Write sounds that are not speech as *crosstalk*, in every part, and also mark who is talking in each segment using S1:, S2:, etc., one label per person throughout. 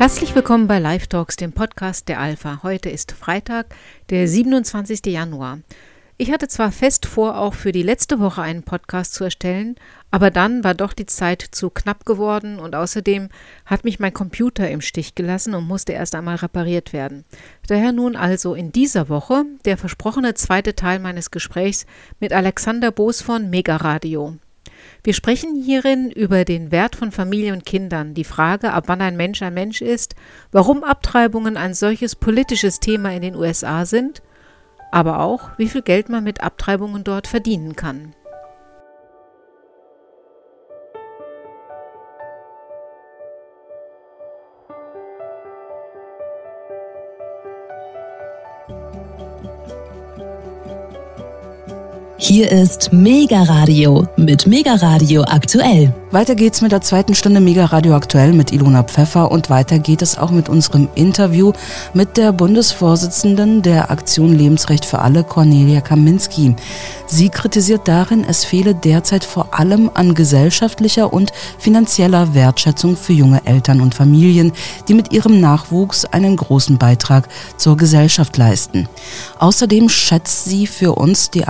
S1: Herzlich willkommen bei Live Talks, dem Podcast der Alpha. Heute ist Freitag, der 27. Januar. Ich hatte zwar fest vor, auch für die letzte Woche einen Podcast zu erstellen, aber dann war doch die Zeit zu knapp geworden und außerdem hat mich mein Computer im Stich gelassen und musste erst einmal repariert werden. Daher nun also in dieser Woche der versprochene zweite Teil meines Gesprächs mit Alexander Boos von Mega Radio. Wir sprechen hierin über den Wert von Familie und Kindern, die Frage, ab wann ein Mensch ein Mensch ist, warum Abtreibungen ein solches politisches Thema in den USA sind, aber auch, wie viel Geld man mit Abtreibungen dort verdienen kann.
S2: Hier ist Mega Radio mit Mega Radio aktuell.
S3: Weiter geht's mit der zweiten Stunde Mega Radio aktuell mit Ilona Pfeffer und weiter geht es auch mit unserem Interview mit der Bundesvorsitzenden der Aktion Lebensrecht für alle, Cornelia Kaminski. Sie kritisiert darin, es fehle derzeit vor allem an gesellschaftlicher und finanzieller Wertschätzung für junge Eltern und Familien, die mit ihrem Nachwuchs einen großen Beitrag zur Gesellschaft leisten. Außerdem schätzt sie für uns die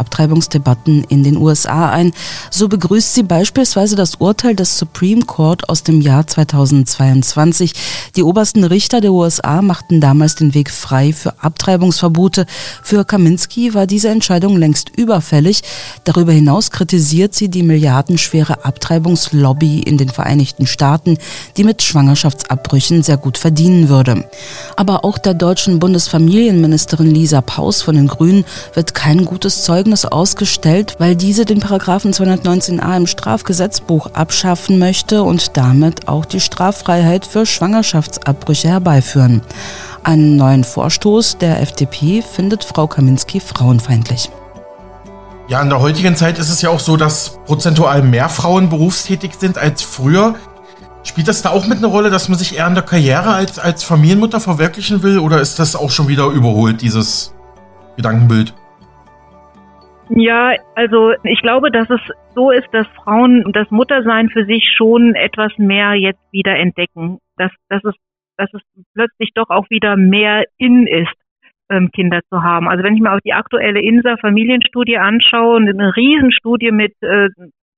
S3: Abtreibungsdebatten in den USA ein. So begrüßt sie beispielsweise das Urteil des Supreme Court aus dem Jahr 2022. Die obersten Richter der USA machten damals den Weg frei für Abtreibungsverbote. Für Kaminski war diese Entscheidung längst überfällig. Darüber hinaus kritisiert sie die milliardenschwere Abtreibungslobby in den Vereinigten Staaten, die mit Schwangerschaftsabbrüchen sehr gut verdienen würde. Aber auch der deutschen Bundesfamilienministerin Lisa Paus von den Grünen wird kein gutes Zeugnis ausgestellt, weil diese den Paragraphen 219a im Strafgesetzbuch abschaffen möchte und damit auch die Straffreiheit für Schwangerschaftsabbrüche herbeiführen. Einen neuen Vorstoß der FDP findet Frau Kaminski frauenfeindlich.
S4: Ja, in der heutigen Zeit ist es ja auch so, dass prozentual mehr Frauen berufstätig sind als früher. Spielt das da auch mit einer Rolle, dass man sich eher in der Karriere als, als Familienmutter verwirklichen will? Oder ist das auch schon wieder überholt, dieses Gedankenbild?
S5: Ja, also ich glaube, dass es so ist, dass Frauen das Muttersein für sich schon etwas mehr jetzt wieder entdecken, dass, dass, es, dass es plötzlich doch auch wieder mehr in ist, ähm, Kinder zu haben. Also wenn ich mir auch die aktuelle INSA Familienstudie anschaue, eine Riesenstudie mit äh,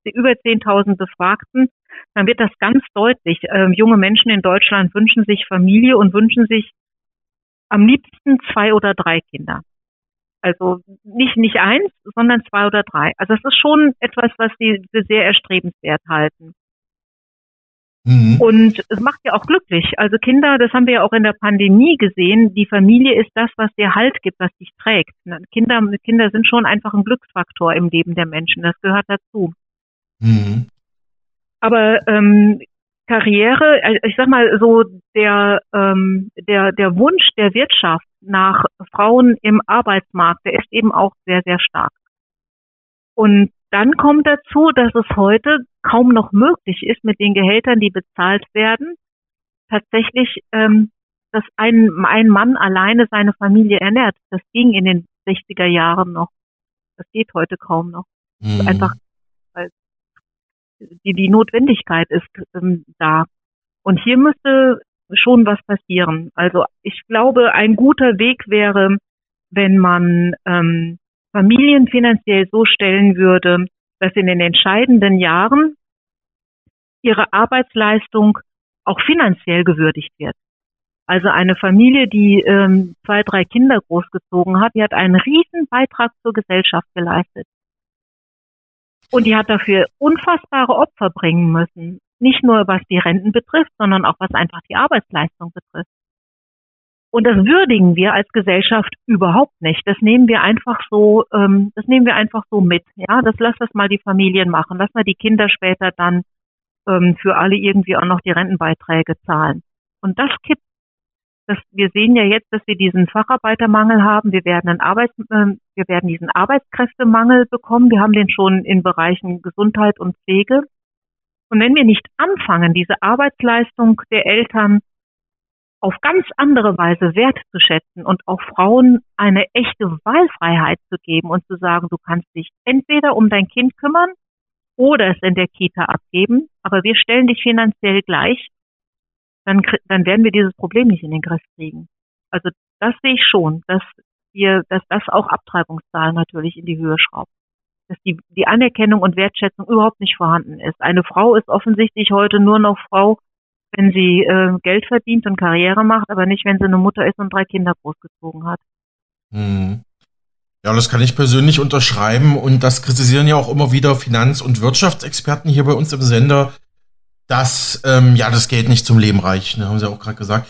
S5: über 10.000 Befragten, dann wird das ganz deutlich. Ähm, junge Menschen in Deutschland wünschen sich Familie und wünschen sich am liebsten zwei oder drei Kinder. Also nicht, nicht eins, sondern zwei oder drei. Also es ist schon etwas, was sie für sehr erstrebenswert halten. Mhm. Und es macht ja auch glücklich. Also Kinder, das haben wir ja auch in der Pandemie gesehen, die Familie ist das, was dir Halt gibt, was dich trägt. Kinder, Kinder sind schon einfach ein Glücksfaktor im Leben der Menschen. Das gehört dazu. Mhm. Aber ähm, Karriere, äh, ich sag mal so, der, ähm, der, der Wunsch der Wirtschaft nach Frauen im Arbeitsmarkt, der ist eben auch sehr, sehr stark. Und dann kommt dazu, dass es heute kaum noch möglich ist, mit den Gehältern, die bezahlt werden, tatsächlich, ähm, dass ein, ein Mann alleine seine Familie ernährt. Das ging in den 60er Jahren noch. Das geht heute kaum noch. Mhm. Einfach, weil die, die Notwendigkeit ist ähm, da. Und hier müsste schon was passieren. Also ich glaube, ein guter Weg wäre, wenn man ähm, Familien finanziell so stellen würde, dass in den entscheidenden Jahren ihre Arbeitsleistung auch finanziell gewürdigt wird. Also eine Familie, die ähm, zwei, drei Kinder großgezogen hat, die hat einen riesen Beitrag zur Gesellschaft geleistet. Und die hat dafür unfassbare Opfer bringen müssen. Nicht nur was die Renten betrifft, sondern auch was einfach die Arbeitsleistung betrifft. Und das würdigen wir als Gesellschaft überhaupt nicht. Das nehmen wir einfach so, ähm, das nehmen wir einfach so mit. Ja, das lass das mal die Familien machen. Lass mal die Kinder später dann ähm, für alle irgendwie auch noch die Rentenbeiträge zahlen. Und das kippt das, wir sehen ja jetzt, dass wir diesen Facharbeitermangel haben. Wir werden einen Arbeits, äh, wir werden diesen Arbeitskräftemangel bekommen. Wir haben den schon in Bereichen Gesundheit und Pflege. Und wenn wir nicht anfangen, diese Arbeitsleistung der Eltern auf ganz andere Weise wertzuschätzen und auch Frauen eine echte Wahlfreiheit zu geben und zu sagen, du kannst dich entweder um dein Kind kümmern oder es in der Kita abgeben, aber wir stellen dich finanziell gleich dann, dann werden wir dieses Problem nicht in den Griff kriegen. Also das sehe ich schon, dass wir, dass das auch Abtreibungszahlen natürlich in die Höhe schraubt. Dass die, die Anerkennung und Wertschätzung überhaupt nicht vorhanden ist. Eine Frau ist offensichtlich heute nur noch Frau, wenn sie äh, Geld verdient und Karriere macht, aber nicht, wenn sie eine Mutter ist und drei Kinder großgezogen hat.
S4: Hm. Ja, das kann ich persönlich unterschreiben und das kritisieren ja auch immer wieder Finanz- und Wirtschaftsexperten hier bei uns im Sender, dass ähm, ja das Geld nicht zum Leben reicht, ne, haben sie auch gerade gesagt.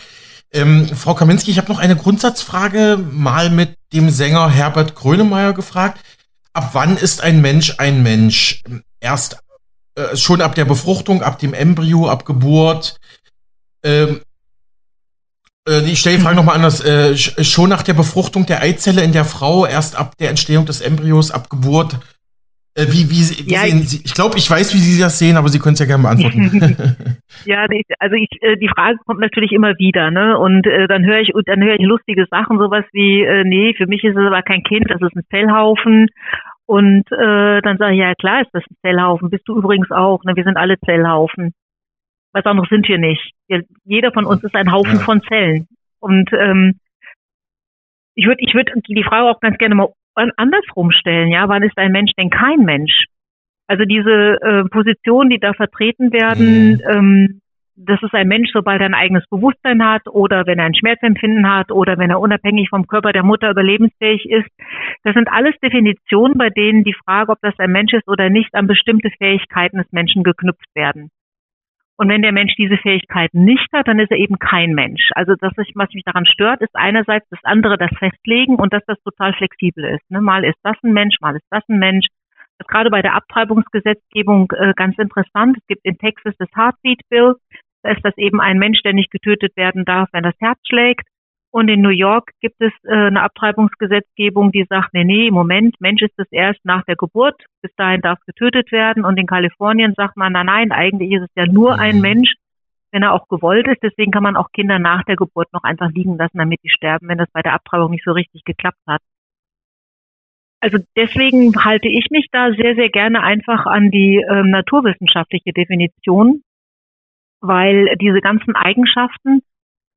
S4: Ähm, Frau Kaminski, ich habe noch eine Grundsatzfrage mal mit dem Sänger Herbert Grönemeyer gefragt. Ab wann ist ein Mensch ein Mensch? Erst äh, schon ab der Befruchtung, ab dem Embryo, ab Geburt? Ähm, äh, ich stelle die Frage nochmal anders. Äh, schon nach der Befruchtung der Eizelle in der Frau, erst ab der Entstehung des Embryos, ab Geburt, äh, wie, wie, wie ja, sehen Sie, ich glaube, ich weiß, wie Sie das sehen, aber Sie können es ja gerne beantworten. *laughs* *laughs*
S5: ja, also ich, äh, die Frage kommt natürlich immer wieder, ne? Und äh, dann höre ich, dann höre ich lustige Sachen, sowas wie, äh, nee, für mich ist es aber kein Kind, das ist ein Zellhaufen. Und äh, dann sage ich, ja klar ist das ein Zellhaufen, bist du übrigens auch, ne? Wir sind alle Zellhaufen. Was anderes sind wir nicht. Wir, jeder von uns ist ein Haufen ja. von Zellen. Und ähm, ich würde ich würd die Frage auch ganz gerne mal andersrum stellen, ja, wann ist ein Mensch denn kein Mensch? Also diese äh, Positionen, die da vertreten werden, mhm. ähm, das ist ein Mensch, sobald er ein eigenes Bewusstsein hat oder wenn er ein Schmerzempfinden hat oder wenn er unabhängig vom Körper der Mutter überlebensfähig ist. Das sind alles Definitionen, bei denen die Frage, ob das ein Mensch ist oder nicht, an bestimmte Fähigkeiten des Menschen geknüpft werden. Und wenn der Mensch diese Fähigkeiten nicht hat, dann ist er eben kein Mensch. Also das, was mich daran stört, ist einerseits das andere das Festlegen und dass das total flexibel ist. Ne? Mal ist das ein Mensch, mal ist das ein Mensch. Das ist gerade bei der Abtreibungsgesetzgebung äh, ganz interessant. Es gibt in Texas das Heartbeat Bill. Da ist das eben ein Mensch, der nicht getötet werden darf, wenn das Herz schlägt. Und in New York gibt es äh, eine Abtreibungsgesetzgebung, die sagt, nee, nee, Moment, Mensch ist es erst nach der Geburt, bis dahin darf getötet werden. Und in Kalifornien sagt man, na nein, eigentlich ist es ja nur ein mhm. Mensch, wenn er auch gewollt ist. Deswegen kann man auch Kinder nach der Geburt noch einfach liegen lassen, damit die sterben, wenn das bei der Abtreibung nicht so richtig geklappt hat. Also deswegen halte ich mich da sehr, sehr gerne einfach an die ähm, naturwissenschaftliche Definition, weil diese ganzen Eigenschaften,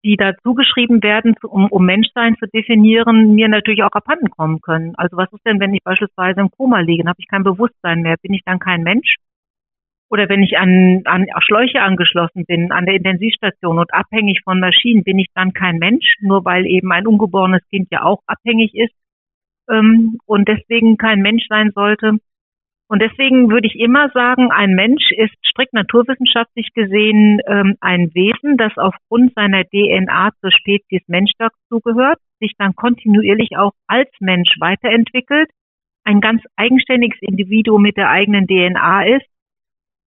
S5: die da zugeschrieben werden, um, um Menschsein zu definieren, mir natürlich auch abhanden kommen können. Also was ist denn, wenn ich beispielsweise im Koma liege, dann habe ich kein Bewusstsein mehr, bin ich dann kein Mensch? Oder wenn ich an, an Schläuche angeschlossen bin, an der Intensivstation und abhängig von Maschinen, bin ich dann kein Mensch, nur weil eben ein ungeborenes Kind ja auch abhängig ist ähm, und deswegen kein Mensch sein sollte. Und deswegen würde ich immer sagen, ein Mensch ist strikt naturwissenschaftlich gesehen ähm, ein Wesen, das aufgrund seiner DNA zur Spezies Mensch dazugehört, sich dann kontinuierlich auch als Mensch weiterentwickelt, ein ganz eigenständiges Individuum mit der eigenen DNA ist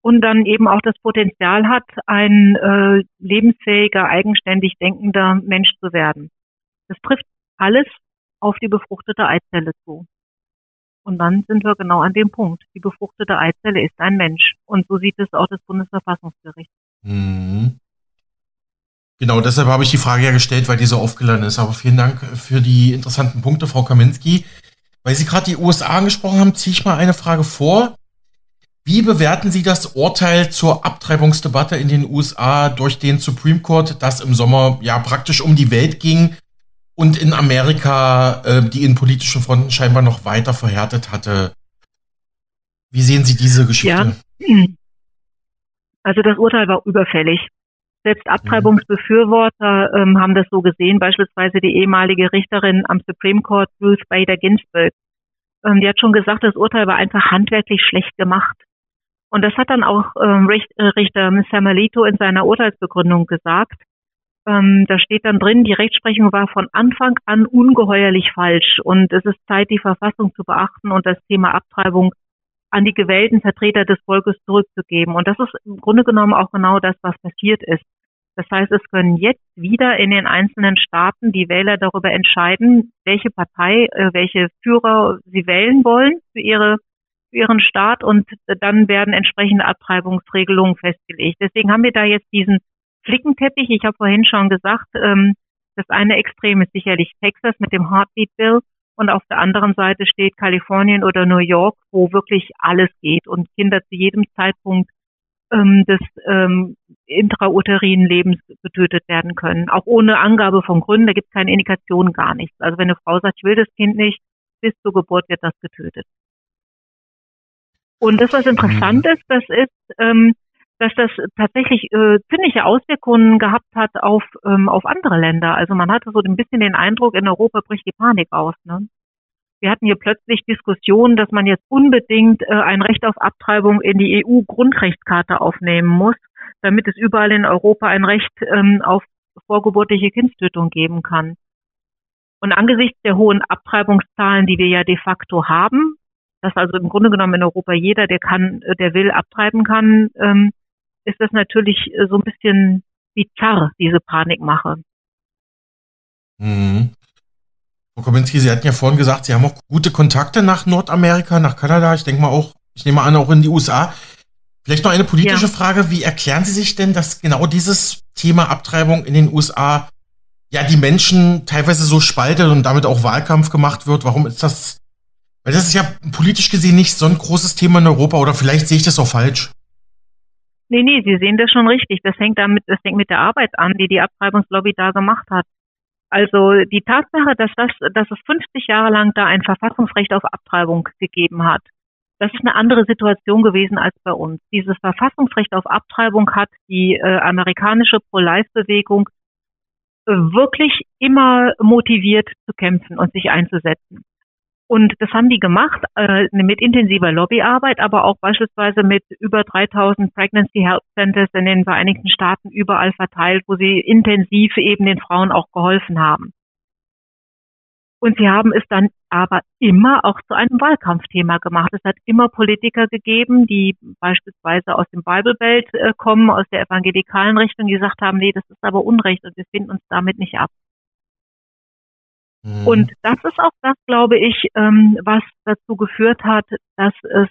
S5: und dann eben auch das Potenzial hat, ein äh, lebensfähiger, eigenständig denkender Mensch zu werden. Das trifft alles auf die befruchtete Eizelle zu. Und dann sind wir genau an dem Punkt. Die befruchtete Eizelle ist ein Mensch. Und so sieht es auch das Bundesverfassungsgericht. Mhm.
S4: Genau, deshalb habe ich die Frage ja gestellt, weil die so aufgeladen ist. Aber vielen Dank für die interessanten Punkte, Frau Kaminski. Weil Sie gerade die USA angesprochen haben, ziehe ich mal eine Frage vor. Wie bewerten Sie das Urteil zur Abtreibungsdebatte in den USA durch den Supreme Court, das im Sommer ja praktisch um die Welt ging und in Amerika äh, die innenpolitischen Fronten scheinbar noch weiter verhärtet hatte. Wie sehen Sie diese Geschichte? Ja.
S5: Also das Urteil war überfällig. Selbst Abtreibungsbefürworter ähm, haben das so gesehen, beispielsweise die ehemalige Richterin am Supreme Court, Ruth Bader Ginsburg. Ähm, die hat schon gesagt, das Urteil war einfach handwerklich schlecht gemacht. Und das hat dann auch ähm, äh, Richter Samuelito in seiner Urteilsbegründung gesagt. Ähm, da steht dann drin, die Rechtsprechung war von Anfang an ungeheuerlich falsch und es ist Zeit, die Verfassung zu beachten und das Thema Abtreibung an die gewählten Vertreter des Volkes zurückzugeben. Und das ist im Grunde genommen auch genau das, was passiert ist. Das heißt, es können jetzt wieder in den einzelnen Staaten die Wähler darüber entscheiden, welche Partei, äh, welche Führer sie wählen wollen für ihre für ihren Staat und dann werden entsprechende Abtreibungsregelungen festgelegt. Deswegen haben wir da jetzt diesen Flickenteppich. Ich habe vorhin schon gesagt, ähm, das eine Extrem ist sicherlich Texas mit dem Heartbeat Bill und auf der anderen Seite steht Kalifornien oder New York, wo wirklich alles geht und Kinder zu jedem Zeitpunkt ähm, des ähm, intrauterinen Lebens getötet werden können. Auch ohne Angabe von Gründen, da gibt es keine Indikation, gar nichts. Also wenn eine Frau sagt, ich will das Kind nicht, bis zur Geburt wird das getötet. Und das, was interessant mhm. ist, das ist, ähm, dass das tatsächlich äh, ziemliche Auswirkungen gehabt hat auf, ähm, auf andere Länder. Also man hatte so ein bisschen den Eindruck, in Europa bricht die Panik aus. Ne? Wir hatten hier plötzlich Diskussionen, dass man jetzt unbedingt äh, ein Recht auf Abtreibung in die EU-Grundrechtskarte aufnehmen muss, damit es überall in Europa ein Recht ähm, auf vorgeburtliche Kindstötung geben kann. Und angesichts der hohen Abtreibungszahlen, die wir ja de facto haben, dass also im Grunde genommen in Europa jeder, der kann, der will, abtreiben kann, ähm, ist das natürlich äh, so ein bisschen bizarr, diese Panikmache.
S4: Mhm. Frau Kominski, Sie hatten ja vorhin gesagt, Sie haben auch gute Kontakte nach Nordamerika, nach Kanada, ich denke mal auch, ich nehme an, auch in die USA. Vielleicht noch eine politische ja. Frage. Wie erklären Sie sich denn, dass genau dieses Thema Abtreibung in den USA ja die Menschen teilweise so spaltet und damit auch Wahlkampf gemacht wird? Warum ist das? Weil das ist ja politisch gesehen nicht so ein großes Thema in Europa oder vielleicht sehe ich das auch falsch.
S5: Nee, nee, Sie sehen das schon richtig. Das hängt damit, das hängt mit der Arbeit an, die die Abtreibungslobby da gemacht hat. Also die Tatsache, dass das, dass es 50 Jahre lang da ein Verfassungsrecht auf Abtreibung gegeben hat, das ist eine andere Situation gewesen als bei uns. Dieses Verfassungsrecht auf Abtreibung hat die äh, amerikanische Pro-Life-Bewegung äh, wirklich immer motiviert zu kämpfen und sich einzusetzen. Und das haben die gemacht äh, mit intensiver Lobbyarbeit, aber auch beispielsweise mit über 3000 Pregnancy Health Centers in den Vereinigten Staaten überall verteilt, wo sie intensiv eben den Frauen auch geholfen haben. Und sie haben es dann aber immer auch zu einem Wahlkampfthema gemacht. Es hat immer Politiker gegeben, die beispielsweise aus dem Bible Belt äh, kommen, aus der evangelikalen Richtung, die gesagt haben, nee, das ist aber Unrecht und wir finden uns damit nicht ab. Mhm. Und das ist auch das, glaube ich, ähm, was dazu geführt hat, dass es,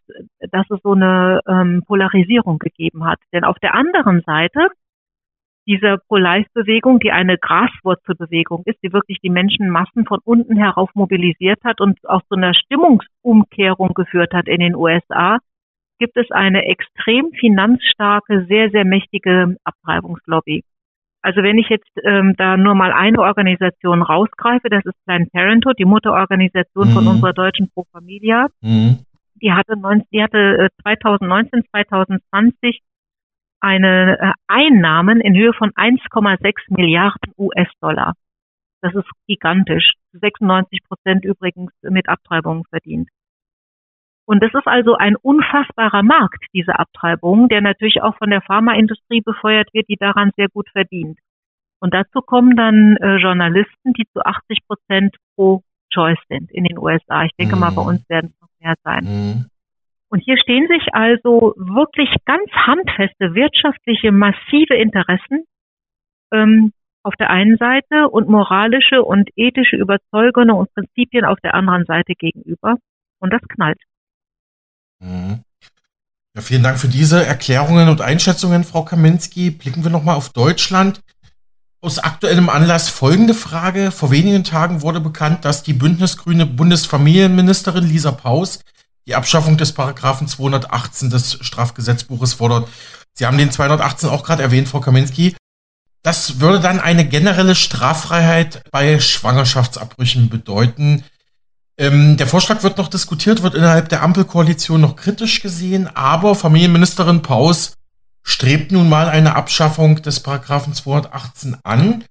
S5: dass es so eine ähm, Polarisierung gegeben hat. Denn auf der anderen Seite dieser Pro-Life-Bewegung, die eine Graswurzelbewegung ist, die wirklich die Menschenmassen von unten herauf mobilisiert hat und auch zu einer Stimmungsumkehrung geführt hat in den USA, gibt es eine extrem finanzstarke, sehr, sehr mächtige Abtreibungslobby. Also wenn ich jetzt ähm, da nur mal eine Organisation rausgreife, das ist Planned Parenthood, die Mutterorganisation mhm. von unserer deutschen Pro Familia. Mhm. Die hatte, 19, die hatte 2019, äh, 2020 eine äh, Einnahmen in Höhe von 1,6 Milliarden US-Dollar. Das ist gigantisch. 96 Prozent übrigens mit Abtreibungen verdient. Und das ist also ein unfassbarer Markt, diese Abtreibung, der natürlich auch von der Pharmaindustrie befeuert wird, die daran sehr gut verdient. Und dazu kommen dann äh, Journalisten, die zu 80 Prozent pro Choice sind in den USA. Ich denke mhm. mal, bei mhm. uns werden es noch mehr sein. Mhm. Und hier stehen sich also wirklich ganz handfeste wirtschaftliche, massive Interessen ähm, auf der einen Seite und moralische und ethische Überzeugungen und Prinzipien auf der anderen Seite gegenüber. Und das knallt.
S4: Mhm. Ja, vielen Dank für diese Erklärungen und Einschätzungen, Frau Kaminski. Blicken wir nochmal auf Deutschland. Aus aktuellem Anlass folgende Frage. Vor wenigen Tagen wurde bekannt, dass die bündnisgrüne Bundesfamilienministerin Lisa Paus die Abschaffung des Paragraphen 218 des Strafgesetzbuches fordert. Sie haben den 218 auch gerade erwähnt, Frau Kaminski. Das würde dann eine generelle Straffreiheit bei Schwangerschaftsabbrüchen bedeuten. Ähm, der Vorschlag wird noch diskutiert, wird innerhalb der Ampelkoalition noch kritisch gesehen, aber Familienministerin Paus strebt nun mal eine Abschaffung des Paragraphen 218 an.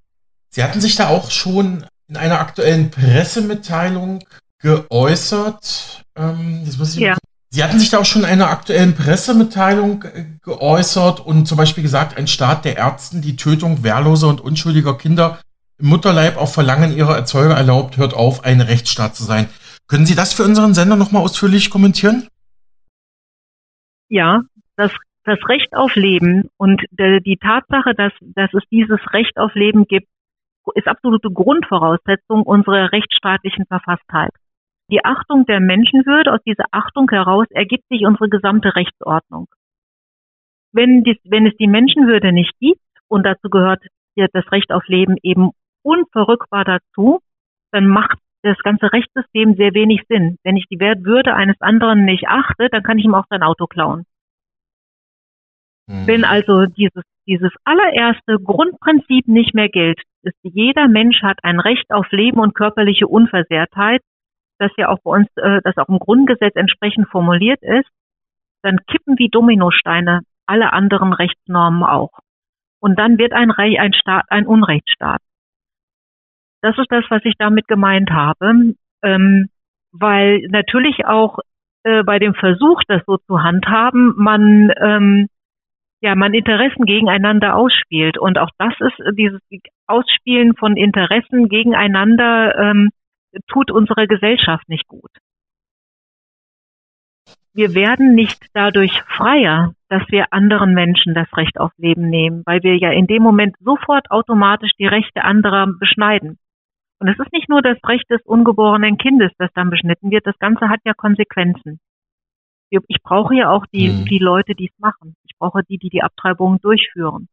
S4: Sie hatten sich da auch schon in einer aktuellen Pressemitteilung geäußert. Ähm, ja. Sie hatten sich da auch schon in einer aktuellen Pressemitteilung äh, geäußert und zum Beispiel gesagt, ein Staat der Ärzten die Tötung wehrloser und unschuldiger Kinder im Mutterleib auf Verlangen ihrer Erzeuger erlaubt, hört auf, ein Rechtsstaat zu sein. Können Sie das für unseren Sender nochmal ausführlich kommentieren?
S5: Ja, das, das Recht auf Leben und die, die Tatsache, dass, dass es dieses Recht auf Leben gibt, ist absolute Grundvoraussetzung unserer rechtsstaatlichen Verfasstheit. Die Achtung der Menschenwürde, aus dieser Achtung heraus ergibt sich unsere gesamte Rechtsordnung. Wenn, dies, wenn es die Menschenwürde nicht gibt, und dazu gehört das Recht auf Leben eben unverrückbar dazu, dann macht das ganze Rechtssystem sehr wenig Sinn. Wenn ich die Wertwürde eines anderen nicht achte, dann kann ich ihm auch sein Auto klauen. Mhm. Wenn also dieses, dieses allererste Grundprinzip nicht mehr gilt, ist jeder Mensch hat ein Recht auf Leben und körperliche Unversehrtheit, das ja auch bei uns, äh, das auch im Grundgesetz entsprechend formuliert ist, dann kippen wie Dominosteine alle anderen Rechtsnormen auch. Und dann wird ein, Re ein Staat ein Unrechtsstaat. Das ist das, was ich damit gemeint habe, ähm, weil natürlich auch äh, bei dem Versuch, das so zu handhaben, man ähm, ja, man Interessen gegeneinander ausspielt. Und auch das ist äh, dieses Ausspielen von Interessen gegeneinander ähm, tut unserer Gesellschaft nicht gut. Wir werden nicht dadurch freier, dass wir anderen Menschen das Recht auf Leben nehmen, weil wir ja in dem Moment sofort automatisch die Rechte anderer beschneiden. Und es ist nicht nur das Recht des ungeborenen Kindes, das dann beschnitten wird, das Ganze hat ja Konsequenzen. Ich brauche ja auch die, mhm. die Leute, die es machen. Ich brauche die, die die Abtreibungen durchführen.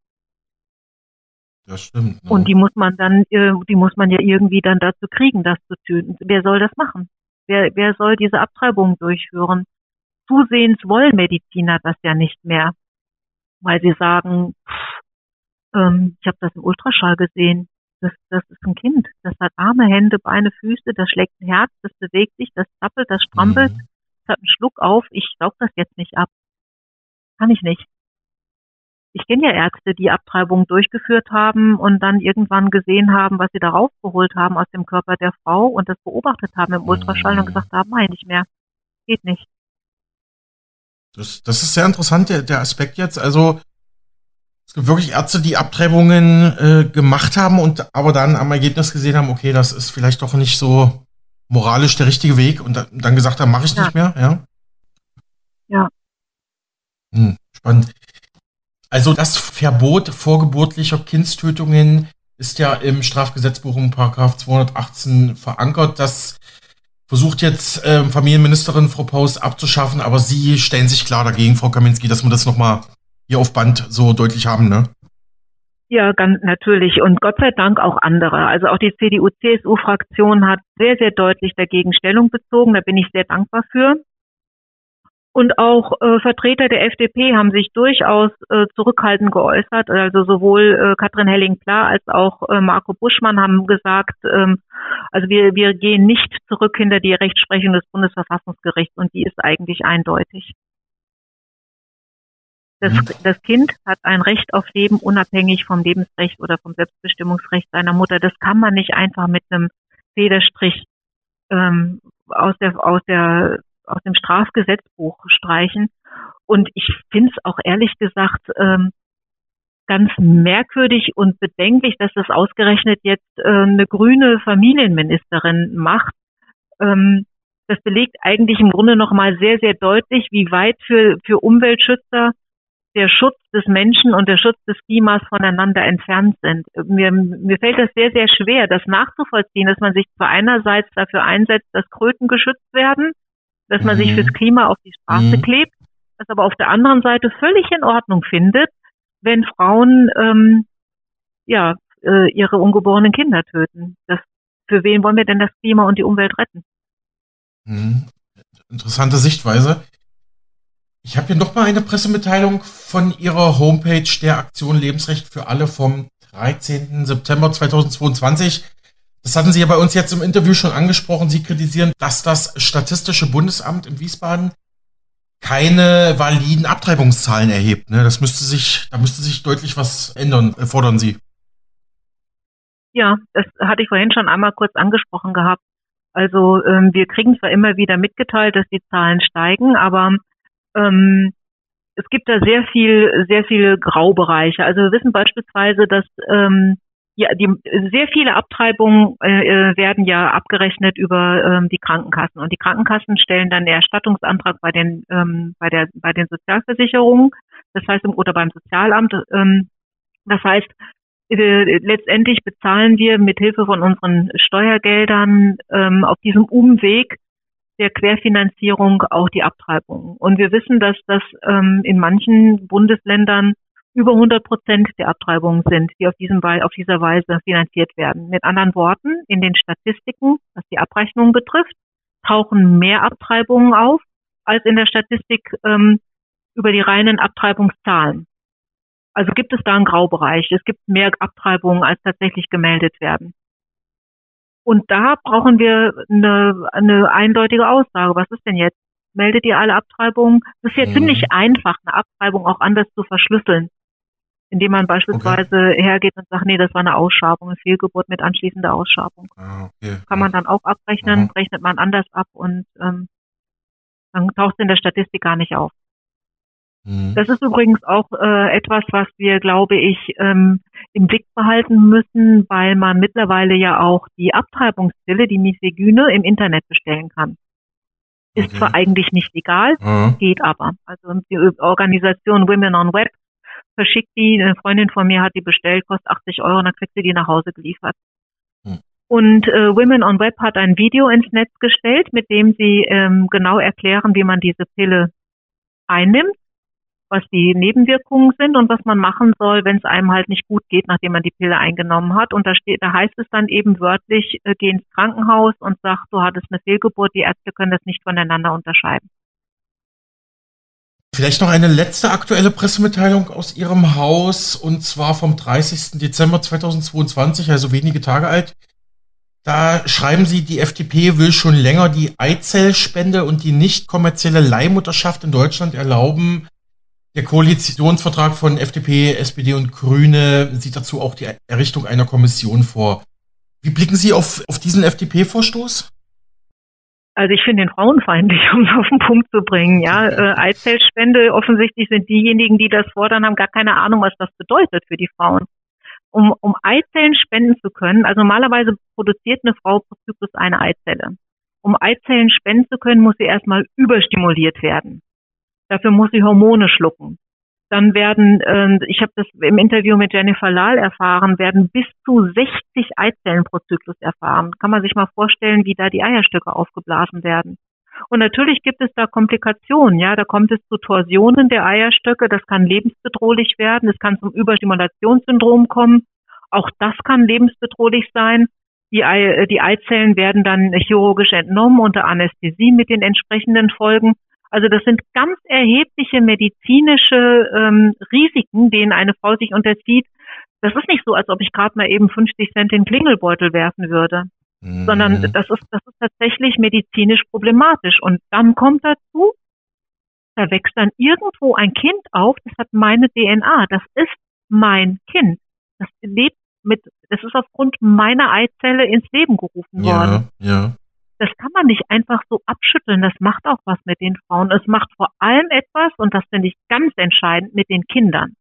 S4: Das stimmt.
S5: Ne? Und die muss man dann, äh, die muss man ja irgendwie dann dazu kriegen, das zu töten. Wer soll das machen? Wer, wer soll diese Abtreibung durchführen? Zusehends wollen Mediziner das ja nicht mehr, weil sie sagen, pff, ähm, ich habe das im Ultraschall gesehen, das, das ist ein Kind, das hat Arme, Hände, Beine, Füße, das schlägt ein Herz, das bewegt sich, das zappelt, das strampelt, mhm. das hat einen Schluck auf, ich saug das jetzt nicht ab. Kann ich nicht. Ich kenne ja Ärzte, die Abtreibungen durchgeführt haben und dann irgendwann gesehen haben, was sie da rausgeholt haben aus dem Körper der Frau und das beobachtet haben im Ultraschall und gesagt haben, nein, nicht mehr. Geht nicht.
S4: Das, das ist sehr interessant, der, der Aspekt jetzt. Also wirklich Ärzte, die Abtreibungen äh, gemacht haben und aber dann am Ergebnis gesehen haben, okay, das ist vielleicht doch nicht so moralisch der richtige Weg und dann gesagt haben, mache ich ja. nicht mehr, ja?
S5: Ja.
S4: Hm, spannend. Also das Verbot vorgeburtlicher Kindstötungen ist ja im Strafgesetzbuch im Paragraph 218 verankert. Das versucht jetzt äh, Familienministerin Frau Paus abzuschaffen, aber Sie stellen sich klar dagegen, Frau Kaminski, dass wir das nochmal hier auf Band so deutlich haben, ne?
S5: Ja, ganz natürlich. Und Gott sei Dank auch andere. Also auch die CDU-CSU-Fraktion hat sehr, sehr deutlich dagegen Stellung bezogen. Da bin ich sehr dankbar für. Und auch äh, Vertreter der FDP haben sich durchaus äh, zurückhaltend geäußert. Also sowohl äh, Katrin Helling-Klar als auch äh, Marco Buschmann haben gesagt, ähm, also wir, wir gehen nicht zurück hinter die Rechtsprechung des Bundesverfassungsgerichts und die ist eigentlich eindeutig. Das, mhm. das Kind hat ein Recht auf Leben unabhängig vom Lebensrecht oder vom Selbstbestimmungsrecht seiner Mutter. Das kann man nicht einfach mit einem Federstrich ähm, aus der aus der aus dem Strafgesetzbuch streichen. Und ich finde es auch ehrlich gesagt ähm, ganz merkwürdig und bedenklich, dass das ausgerechnet jetzt äh, eine grüne Familienministerin macht. Ähm, das belegt eigentlich im Grunde nochmal sehr, sehr deutlich, wie weit für, für Umweltschützer der Schutz des Menschen und der Schutz des Klimas voneinander entfernt sind. Mir, mir fällt das sehr, sehr schwer, das nachzuvollziehen, dass man sich zwar einerseits dafür einsetzt, dass Kröten geschützt werden, dass man mhm. sich fürs Klima auf die Straße mhm. klebt, das aber auf der anderen Seite völlig in Ordnung findet, wenn Frauen ähm, ja äh, ihre ungeborenen Kinder töten. Das, für wen wollen wir denn das Klima und die Umwelt retten?
S4: Mhm. Interessante Sichtweise. Ich habe hier noch mal eine Pressemitteilung von Ihrer Homepage der Aktion Lebensrecht für alle vom 13. September 2022. Das hatten Sie ja bei uns jetzt im Interview schon angesprochen. Sie kritisieren, dass das Statistische Bundesamt in Wiesbaden keine validen Abtreibungszahlen erhebt. Ne? Das müsste sich, da müsste sich deutlich was ändern, äh, fordern Sie.
S5: Ja, das hatte ich vorhin schon einmal kurz angesprochen gehabt. Also ähm, wir kriegen zwar immer wieder mitgeteilt, dass die Zahlen steigen, aber ähm, es gibt da sehr viel, sehr viele Graubereiche. Also wir wissen beispielsweise, dass ähm, ja, die, sehr viele Abtreibungen äh, äh, werden ja abgerechnet über ähm, die Krankenkassen und die Krankenkassen stellen dann den Erstattungsantrag bei den ähm, bei der bei den Sozialversicherungen, das heißt oder beim Sozialamt. Ähm, das heißt, äh, letztendlich bezahlen wir mit Hilfe von unseren Steuergeldern ähm, auf diesem Umweg der Querfinanzierung auch die Abtreibung. Und wir wissen, dass das ähm, in manchen Bundesländern über 100 Prozent der Abtreibungen sind, die auf, diesem, auf dieser Weise finanziert werden. Mit anderen Worten, in den Statistiken, was die Abrechnung betrifft, tauchen mehr Abtreibungen auf als in der Statistik ähm, über die reinen Abtreibungszahlen. Also gibt es da einen Graubereich. Es gibt mehr Abtreibungen, als tatsächlich gemeldet werden. Und da brauchen wir eine, eine eindeutige Aussage. Was ist denn jetzt? Meldet ihr alle Abtreibungen? Es ist ja mhm. ziemlich einfach, eine Abtreibung auch anders zu verschlüsseln. Indem man beispielsweise okay. hergeht und sagt, nee, das war eine Ausschabung, eine Fehlgeburt mit anschließender Ausschabung. Ah, okay. Kann man dann auch abrechnen, mhm. rechnet man anders ab und ähm, dann taucht es in der Statistik gar nicht auf. Mhm. Das ist übrigens auch äh, etwas, was wir, glaube ich, ähm, im Blick behalten müssen, weil man mittlerweile ja auch die Abtreibungspille, die Misogyne, im Internet bestellen kann. Ist okay. zwar eigentlich nicht legal, mhm. geht aber. Also die Organisation Women on Web verschickt die, eine Freundin von mir hat die bestellt, kostet 80 Euro, und dann kriegt sie die nach Hause geliefert. Mhm. Und äh, Women on Web hat ein Video ins Netz gestellt, mit dem sie ähm, genau erklären, wie man diese Pille einnimmt was die Nebenwirkungen sind und was man machen soll, wenn es einem halt nicht gut geht, nachdem man die Pille eingenommen hat. Und da steht, da heißt es dann eben wörtlich, äh, geh ins Krankenhaus und sag, du hattest eine Fehlgeburt, die Ärzte können das nicht voneinander unterscheiden.
S4: Vielleicht noch eine letzte aktuelle Pressemitteilung aus Ihrem Haus und zwar vom 30. Dezember 2022, also wenige Tage alt. Da schreiben Sie, die FDP will schon länger die Eizellspende und die nicht kommerzielle Leihmutterschaft in Deutschland erlauben. Der Koalitionsvertrag von FDP, SPD und Grüne sieht dazu auch die Errichtung einer Kommission vor. Wie blicken Sie auf, auf diesen FDP-Vorstoß?
S5: Also ich finde den frauenfeindlich, *laughs* um es auf den Punkt zu bringen. Ja, äh, Eizellspende, offensichtlich sind diejenigen, die das fordern, haben gar keine Ahnung, was das bedeutet für die Frauen. Um, um Eizellen spenden zu können, also normalerweise produziert eine Frau pro Zyklus eine Eizelle. Um Eizellen spenden zu können, muss sie erstmal überstimuliert werden. Dafür muss sie Hormone schlucken. Dann werden, äh, ich habe das im Interview mit Jennifer Lahl erfahren, werden bis zu 60 Eizellen pro Zyklus erfahren. Kann man sich mal vorstellen, wie da die Eierstöcke aufgeblasen werden. Und natürlich gibt es da Komplikationen, ja, da kommt es zu Torsionen der Eierstöcke, das kann lebensbedrohlich werden, es kann zum Überstimulationssyndrom kommen, auch das kann lebensbedrohlich sein. Die, Ei, die Eizellen werden dann chirurgisch entnommen unter Anästhesie mit den entsprechenden Folgen. Also das sind ganz erhebliche medizinische ähm, Risiken, denen eine Frau sich unterzieht. Das ist nicht so, als ob ich gerade mal eben 50 Cent in den Klingelbeutel werfen würde, mhm. sondern das ist, das ist tatsächlich medizinisch problematisch. Und dann kommt dazu, da wächst dann irgendwo ein Kind auf, das hat meine DNA, das ist mein Kind. Das lebt mit, das ist aufgrund meiner Eizelle ins Leben gerufen worden.
S4: Ja, ja
S5: das kann man nicht einfach so abschütteln. Das macht auch was mit den Frauen. Es macht vor allem etwas, und das finde ich ganz entscheidend, mit den Kindern.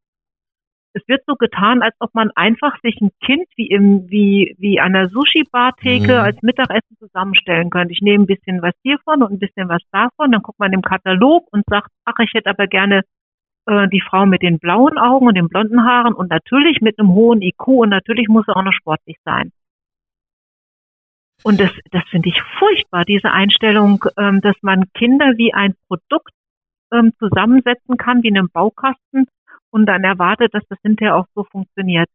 S5: Es wird so getan, als ob man einfach sich ein Kind wie im, wie, wie an der Sushi-Bar-Theke mhm. als Mittagessen zusammenstellen könnte. Ich nehme ein bisschen was hiervon und ein bisschen was davon, dann guckt man im Katalog und sagt, ach, ich hätte aber gerne äh, die Frau mit den blauen Augen und den blonden Haaren und natürlich mit einem hohen IQ und natürlich muss er auch noch sportlich sein. Und das, das finde ich furchtbar, diese Einstellung, ähm, dass man Kinder wie ein Produkt ähm, zusammensetzen kann, wie einen Baukasten und dann erwartet, dass das hinterher auch so funktioniert.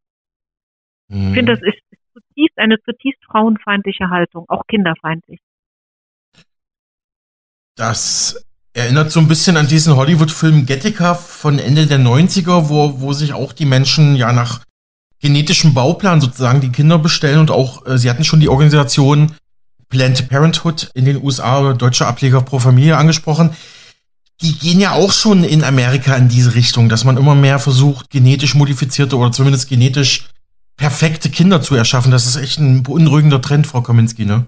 S5: Mhm. Ich finde, das ist zutiefst, eine zutiefst frauenfeindliche Haltung, auch kinderfeindlich.
S4: Das erinnert so ein bisschen an diesen Hollywood-Film Gattaca von Ende der 90er, wo, wo sich auch die Menschen ja nach genetischen Bauplan sozusagen die Kinder bestellen und auch, äh, sie hatten schon die Organisation Planned Parenthood in den USA oder deutsche Ableger pro Familie angesprochen. Die gehen ja auch schon in Amerika in diese Richtung, dass man immer mehr versucht, genetisch modifizierte oder zumindest genetisch perfekte Kinder zu erschaffen. Das ist echt ein beunruhigender Trend, Frau Kaminski, ne?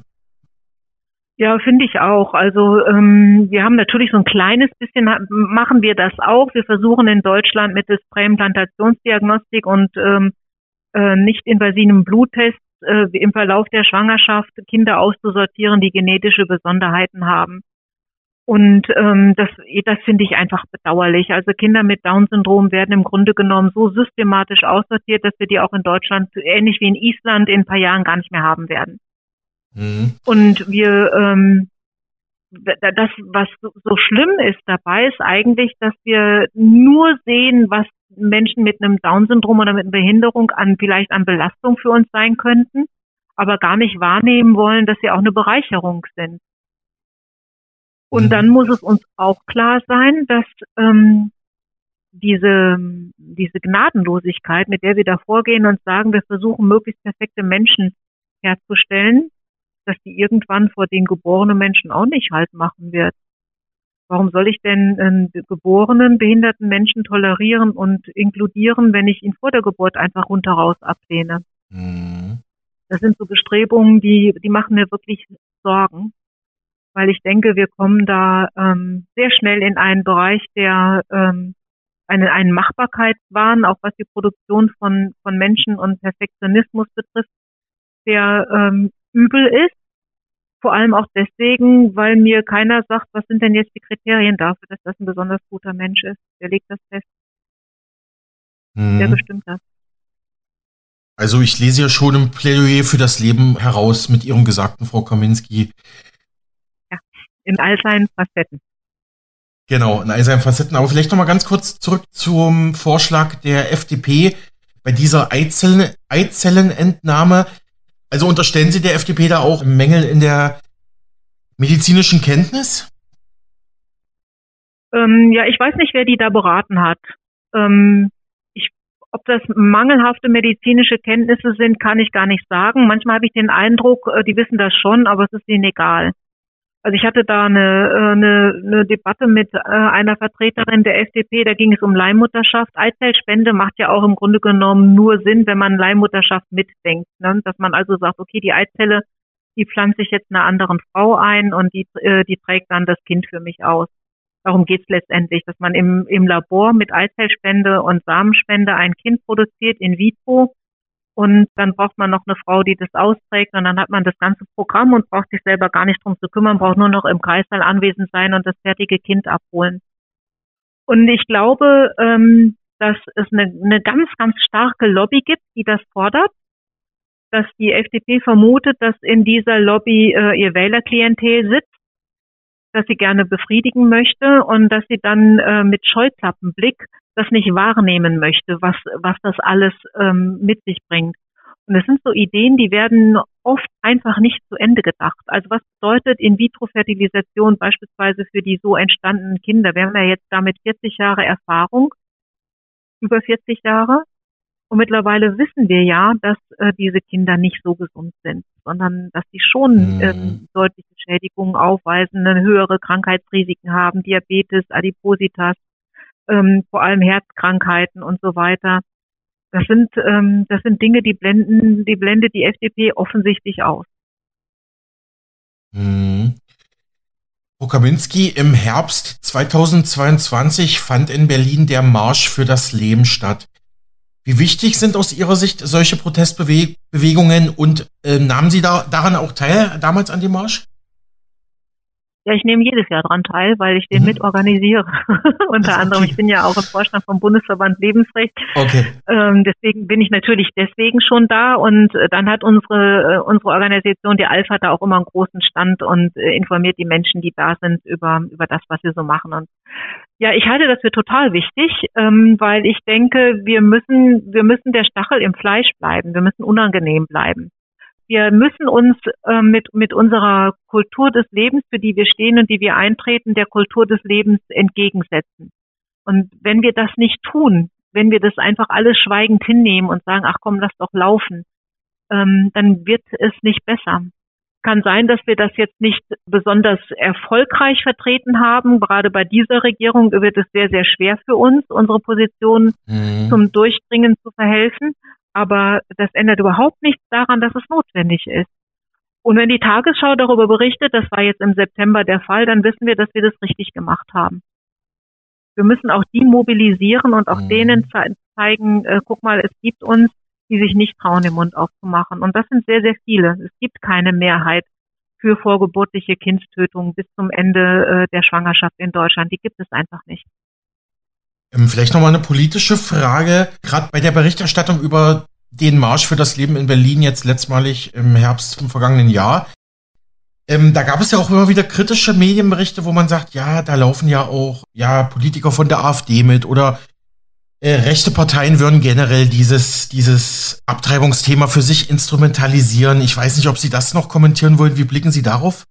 S5: Ja, finde ich auch. Also ähm, wir haben natürlich so ein kleines bisschen, machen wir das auch. Wir versuchen in Deutschland mit der Präimplantationsdiagnostik und ähm, äh, nicht invasiven Bluttest äh, im Verlauf der Schwangerschaft Kinder auszusortieren, die genetische Besonderheiten haben. Und ähm, das, das finde ich einfach bedauerlich. Also Kinder mit Down-Syndrom werden im Grunde genommen so systematisch aussortiert, dass wir die auch in Deutschland, ähnlich wie in Island, in ein paar Jahren gar nicht mehr haben werden. Mhm. Und wir, ähm, das, was so schlimm ist dabei, ist eigentlich, dass wir nur sehen, was Menschen mit einem Down-Syndrom oder mit einer Behinderung an vielleicht an Belastung für uns sein könnten, aber gar nicht wahrnehmen wollen, dass sie auch eine Bereicherung sind. Und mhm. dann muss es uns auch klar sein, dass ähm, diese, diese Gnadenlosigkeit, mit der wir da vorgehen und sagen, wir versuchen möglichst perfekte Menschen herzustellen, dass die irgendwann vor den geborenen Menschen auch nicht halt machen wird. Warum soll ich denn einen geborenen, behinderten Menschen tolerieren und inkludieren, wenn ich ihn vor der Geburt einfach rundheraus ablehne? Mhm. Das sind so Bestrebungen, die, die machen mir wirklich Sorgen, weil ich denke, wir kommen da ähm, sehr schnell in einen Bereich, der ähm, eine, einen Machbarkeitswahn, auch was die Produktion von, von Menschen und Perfektionismus betrifft, der ähm, übel ist. Vor allem auch deswegen, weil mir keiner sagt, was sind denn jetzt die Kriterien dafür, dass das ein besonders guter Mensch ist. Wer legt das fest? Mhm. Wer bestimmt das?
S4: Also ich lese ja schon im Plädoyer für das Leben heraus mit Ihrem Gesagten, Frau Kaminski.
S5: Ja, in all seinen Facetten.
S4: Genau, in all seinen Facetten. Aber vielleicht nochmal ganz kurz zurück zum Vorschlag der FDP bei dieser Eizellen, Eizellenentnahme. Also unterstellen Sie der FDP da auch Mängel in der medizinischen Kenntnis?
S5: Ähm, ja, ich weiß nicht, wer die da beraten hat. Ähm, ich, ob das mangelhafte medizinische Kenntnisse sind, kann ich gar nicht sagen. Manchmal habe ich den Eindruck, äh, die wissen das schon, aber es ist ihnen egal. Also ich hatte da eine, äh, eine, eine Debatte mit äh, einer Vertreterin der FDP, da ging es um Leihmutterschaft. Eizellspende macht ja auch im Grunde genommen nur Sinn, wenn man Leihmutterschaft mitdenkt. Ne? Dass man also sagt, okay, die Eizelle, die pflanze ich jetzt einer anderen Frau ein und die, äh, die trägt dann das Kind für mich aus. Darum geht's letztendlich, dass man im, im Labor mit Eizellspende und Samenspende ein Kind produziert in vitro und dann braucht man noch eine Frau, die das austrägt und dann hat man das ganze Programm und braucht sich selber gar nicht drum zu kümmern, braucht nur noch im Kreissaal anwesend sein und das fertige Kind abholen. Und ich glaube, ähm, dass es eine, eine ganz, ganz starke Lobby gibt, die das fordert, dass die FDP vermutet, dass in dieser Lobby äh, ihr Wählerklientel sitzt, dass sie gerne befriedigen möchte und dass sie dann äh, mit Scheuklappenblick das nicht wahrnehmen möchte, was, was das alles ähm, mit sich bringt. Und es sind so Ideen, die werden oft einfach nicht zu Ende gedacht. Also was bedeutet In-vitro-Fertilisation beispielsweise für die so entstandenen Kinder? Wir haben ja jetzt damit 40 Jahre Erfahrung, über 40 Jahre. Und mittlerweile wissen wir ja, dass äh, diese Kinder nicht so gesund sind, sondern dass sie schon mhm. ähm, deutliche Schädigungen aufweisen, höhere Krankheitsrisiken haben, Diabetes, Adipositas, ähm, vor allem Herzkrankheiten und so weiter. Das sind, ähm, das sind Dinge, die blenden, die blendet die FDP offensichtlich aus.
S4: Hm. Frau Kaminski, im Herbst 2022 fand in Berlin der Marsch für das Leben statt. Wie wichtig sind aus Ihrer Sicht solche Protestbewegungen und äh, nahmen Sie da, daran auch teil damals an dem Marsch?
S5: Ja, ich nehme jedes Jahr dran teil, weil ich den mhm. mitorganisiere. *laughs* Unter okay. anderem, ich bin ja auch im Vorstand vom Bundesverband Lebensrecht. Okay. Ähm, deswegen bin ich natürlich deswegen schon da und äh, dann hat unsere, äh, unsere Organisation, die Alpha, da auch immer einen großen Stand und äh, informiert die Menschen, die da sind, über, über das, was wir so machen. Und ja, ich halte das für total wichtig, ähm, weil ich denke, wir müssen, wir müssen der Stachel im Fleisch bleiben. Wir müssen unangenehm bleiben wir müssen uns äh, mit, mit unserer Kultur des Lebens, für die wir stehen und die wir eintreten, der Kultur des Lebens entgegensetzen. Und wenn wir das nicht tun, wenn wir das einfach alles schweigend hinnehmen und sagen, ach komm, lass doch laufen, ähm, dann wird es nicht besser. Kann sein, dass wir das jetzt nicht besonders erfolgreich vertreten haben. Gerade bei dieser Regierung wird es sehr, sehr schwer für uns, unsere Position mhm. zum Durchdringen zu verhelfen. Aber das ändert überhaupt nichts daran, dass es notwendig ist. Und wenn die Tagesschau darüber berichtet, das war jetzt im September der Fall, dann wissen wir, dass wir das richtig gemacht haben. Wir müssen auch die mobilisieren und auch mhm. denen zeigen, äh, guck mal, es gibt uns, die sich nicht trauen, den Mund aufzumachen. Und das sind sehr, sehr viele. Es gibt keine Mehrheit für vorgeburtliche Kindstötung bis zum Ende äh, der Schwangerschaft in Deutschland. Die gibt es einfach nicht.
S4: Ähm, vielleicht nochmal eine politische Frage. Gerade bei der Berichterstattung über den Marsch für das Leben in Berlin jetzt letztmalig im Herbst vom vergangenen Jahr. Ähm, da gab es ja auch immer wieder kritische Medienberichte, wo man sagt, ja, da laufen ja auch ja Politiker von der AfD mit oder äh, rechte Parteien würden generell dieses dieses Abtreibungsthema für sich instrumentalisieren. Ich weiß nicht, ob Sie das noch kommentieren wollen. Wie blicken Sie darauf?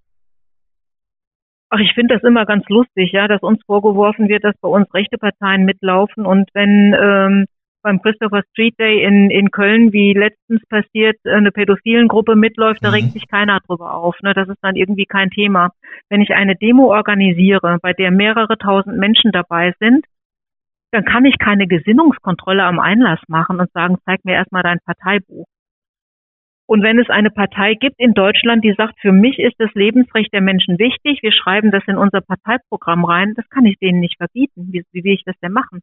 S5: Ach, ich finde das immer ganz lustig, ja, dass uns vorgeworfen wird, dass bei uns rechte Parteien mitlaufen und wenn ähm, beim Christopher Street Day in, in Köln, wie letztens passiert, eine pädophilen Gruppe mitläuft, da mhm. regt sich keiner drüber auf. Ne? Das ist dann irgendwie kein Thema. Wenn ich eine Demo organisiere, bei der mehrere tausend Menschen dabei sind, dann kann ich keine Gesinnungskontrolle am Einlass machen und sagen, zeig mir erstmal dein Parteibuch. Und wenn es eine Partei gibt in Deutschland, die sagt, für mich ist das Lebensrecht der Menschen wichtig, wir schreiben das in unser Parteiprogramm rein, das kann ich denen nicht verbieten. Wie, wie will ich das denn machen?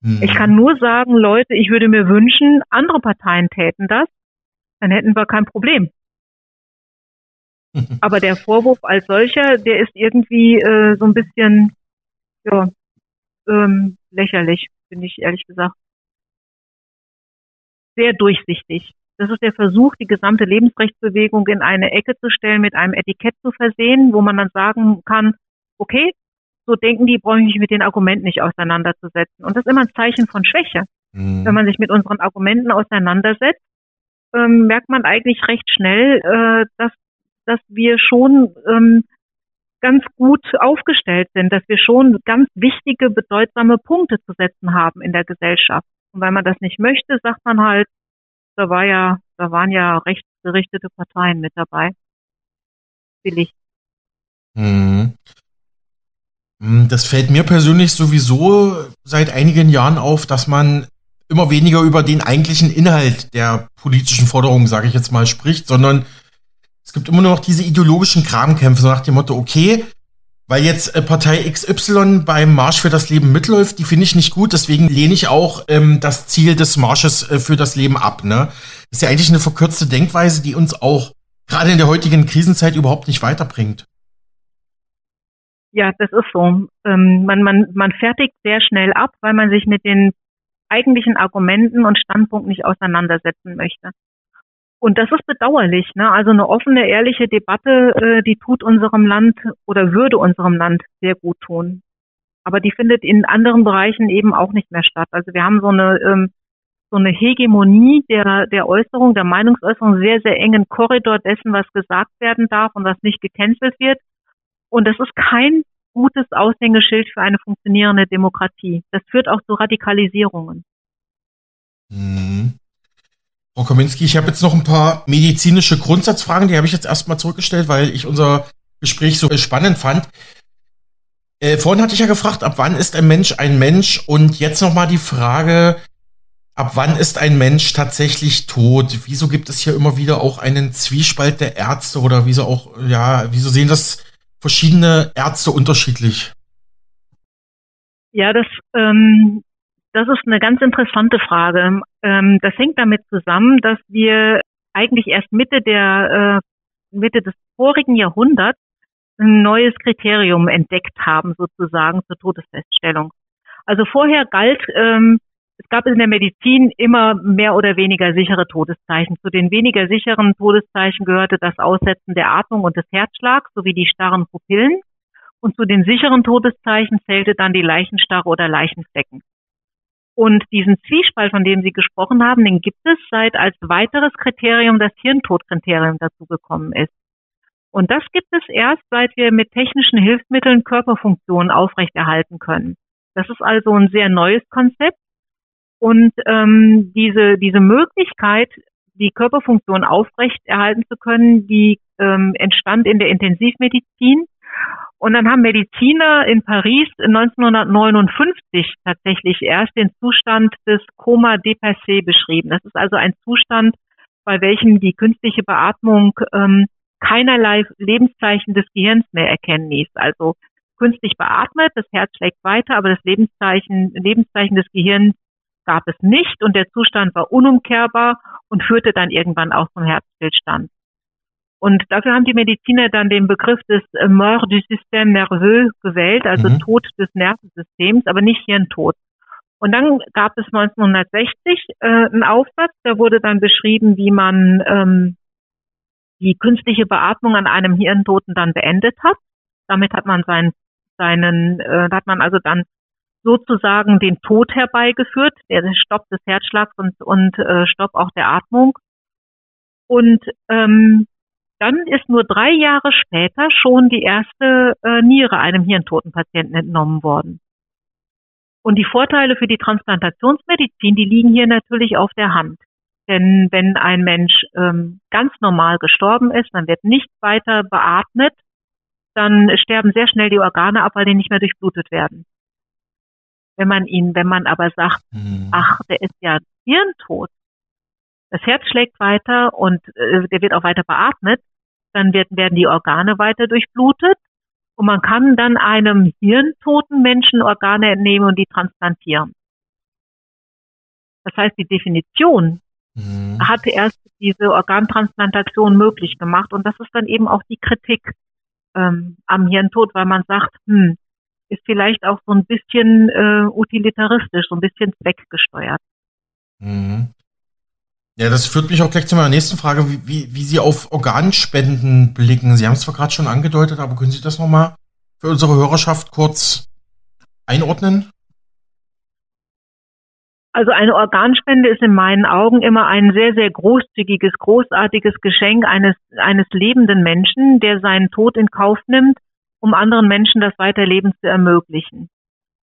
S5: Mhm. Ich kann nur sagen, Leute, ich würde mir wünschen, andere Parteien täten das, dann hätten wir kein Problem. *laughs* Aber der Vorwurf als solcher, der ist irgendwie äh, so ein bisschen ja, ähm, lächerlich, finde ich ehrlich gesagt. Sehr durchsichtig. Das ist der Versuch, die gesamte Lebensrechtsbewegung in eine Ecke zu stellen, mit einem Etikett zu versehen, wo man dann sagen kann, okay, so denken die, brauche ich mich mit den Argumenten nicht auseinanderzusetzen. Und das ist immer ein Zeichen von Schwäche. Mhm. Wenn man sich mit unseren Argumenten auseinandersetzt, ähm, merkt man eigentlich recht schnell, äh, dass, dass wir schon ähm, ganz gut aufgestellt sind, dass wir schon ganz wichtige, bedeutsame Punkte zu setzen haben in der Gesellschaft. Und weil man das nicht möchte, sagt man halt, da war ja, da waren ja rechtsgerichtete Parteien mit dabei. Billig.
S4: Mhm. Hm, das fällt mir persönlich sowieso seit einigen Jahren auf, dass man immer weniger über den eigentlichen Inhalt der politischen Forderungen, sage ich jetzt mal, spricht, sondern es gibt immer nur noch diese ideologischen Kramkämpfe, so nach dem Motto, okay, weil jetzt äh, Partei XY beim Marsch für das Leben mitläuft, die finde ich nicht gut, deswegen lehne ich auch ähm, das Ziel des Marsches äh, für das Leben ab. Ne? Ist ja eigentlich eine verkürzte Denkweise, die uns auch gerade in der heutigen Krisenzeit überhaupt nicht weiterbringt.
S5: Ja, das ist so. Ähm, man, man, man fertigt sehr schnell ab, weil man sich mit den eigentlichen Argumenten und Standpunkten nicht auseinandersetzen möchte. Und das ist bedauerlich. Ne? Also eine offene, ehrliche Debatte, äh, die tut unserem Land oder würde unserem Land sehr gut tun. Aber die findet in anderen Bereichen eben auch nicht mehr statt. Also wir haben so eine ähm, so eine Hegemonie der, der Äußerung, der Meinungsäußerung, sehr, sehr engen Korridor dessen, was gesagt werden darf und was nicht gecancelt wird. Und das ist kein gutes Aushängeschild für eine funktionierende Demokratie. Das führt auch zu Radikalisierungen.
S4: Mhm. Frau Kominski, ich habe jetzt noch ein paar medizinische Grundsatzfragen, die habe ich jetzt erstmal zurückgestellt, weil ich unser Gespräch so spannend fand. Äh, vorhin hatte ich ja gefragt, ab wann ist ein Mensch ein Mensch? Und jetzt nochmal die Frage, ab wann ist ein Mensch tatsächlich tot? Wieso gibt es hier immer wieder auch einen Zwiespalt der Ärzte oder wieso auch, ja, wieso sehen das verschiedene Ärzte unterschiedlich?
S5: Ja, das, ähm, das ist eine ganz interessante Frage. Ähm, das hängt damit zusammen, dass wir eigentlich erst Mitte der äh, Mitte des vorigen Jahrhunderts ein neues Kriterium entdeckt haben, sozusagen zur Todesfeststellung. Also vorher galt, ähm, es gab in der Medizin immer mehr oder weniger sichere Todeszeichen. Zu den weniger sicheren Todeszeichen gehörte das Aussetzen der Atmung und des Herzschlags sowie die starren Pupillen. Und zu den sicheren Todeszeichen zählte dann die Leichenstarre oder Leichenflecken. Und diesen Zwiespalt, von dem Sie gesprochen haben, den gibt es seit als weiteres Kriterium das Hirntodkriterium dazugekommen ist. Und das gibt es erst, seit wir mit technischen Hilfsmitteln Körperfunktionen aufrechterhalten können. Das ist also ein sehr neues Konzept und ähm, diese, diese Möglichkeit, die Körperfunktion aufrechterhalten zu können, die ähm, entstand in der Intensivmedizin. Und dann haben Mediziner in Paris 1959 tatsächlich erst den Zustand des Coma dépassé beschrieben. Das ist also ein Zustand, bei welchem die künstliche Beatmung ähm, keinerlei Lebenszeichen des Gehirns mehr erkennen ließ. Also künstlich beatmet, das Herz schlägt weiter, aber das Lebenszeichen, Lebenszeichen des Gehirns gab es nicht und der Zustand war unumkehrbar und führte dann irgendwann auch zum Herzstillstand. Und dafür haben die Mediziner dann den Begriff des Mort du Système nerveux gewählt, also mhm. Tod des Nervensystems, aber nicht Hirntod. Und dann gab es 1960 äh, einen Aufsatz, da wurde dann beschrieben, wie man ähm, die künstliche Beatmung an einem Hirntoten dann beendet hat. Damit hat man seinen, seinen, äh, hat man also dann sozusagen den Tod herbeigeführt, der Stopp des Herzschlags und, und äh, Stopp auch der Atmung. Und ähm, dann ist nur drei Jahre später schon die erste äh, Niere einem hirntoten Patienten entnommen worden. Und die Vorteile für die Transplantationsmedizin, die liegen hier natürlich auf der Hand. Denn wenn ein Mensch ähm, ganz normal gestorben ist, dann wird nicht weiter beatmet, dann sterben sehr schnell die Organe ab, weil die nicht mehr durchblutet werden. Wenn man ihn, wenn man aber sagt, mhm. ach, der ist ja hirntot, das Herz schlägt weiter und äh, der wird auch weiter beatmet, dann wird, werden die Organe weiter durchblutet und man kann dann einem hirntoten Menschen Organe entnehmen und die transplantieren. Das heißt, die Definition mhm. hat erst diese Organtransplantation möglich gemacht und das ist dann eben auch die Kritik ähm, am Hirntod, weil man sagt, hm, ist vielleicht auch so ein bisschen äh, utilitaristisch, so ein bisschen zweckgesteuert.
S4: Mhm. Ja, das führt mich auch gleich zu meiner nächsten Frage, wie, wie, wie Sie auf Organspenden blicken. Sie haben es zwar gerade schon angedeutet, aber können Sie das nochmal für unsere Hörerschaft kurz einordnen?
S5: Also eine Organspende ist in meinen Augen immer ein sehr, sehr großzügiges, großartiges Geschenk eines, eines lebenden Menschen, der seinen Tod in Kauf nimmt, um anderen Menschen das Weiterleben zu ermöglichen.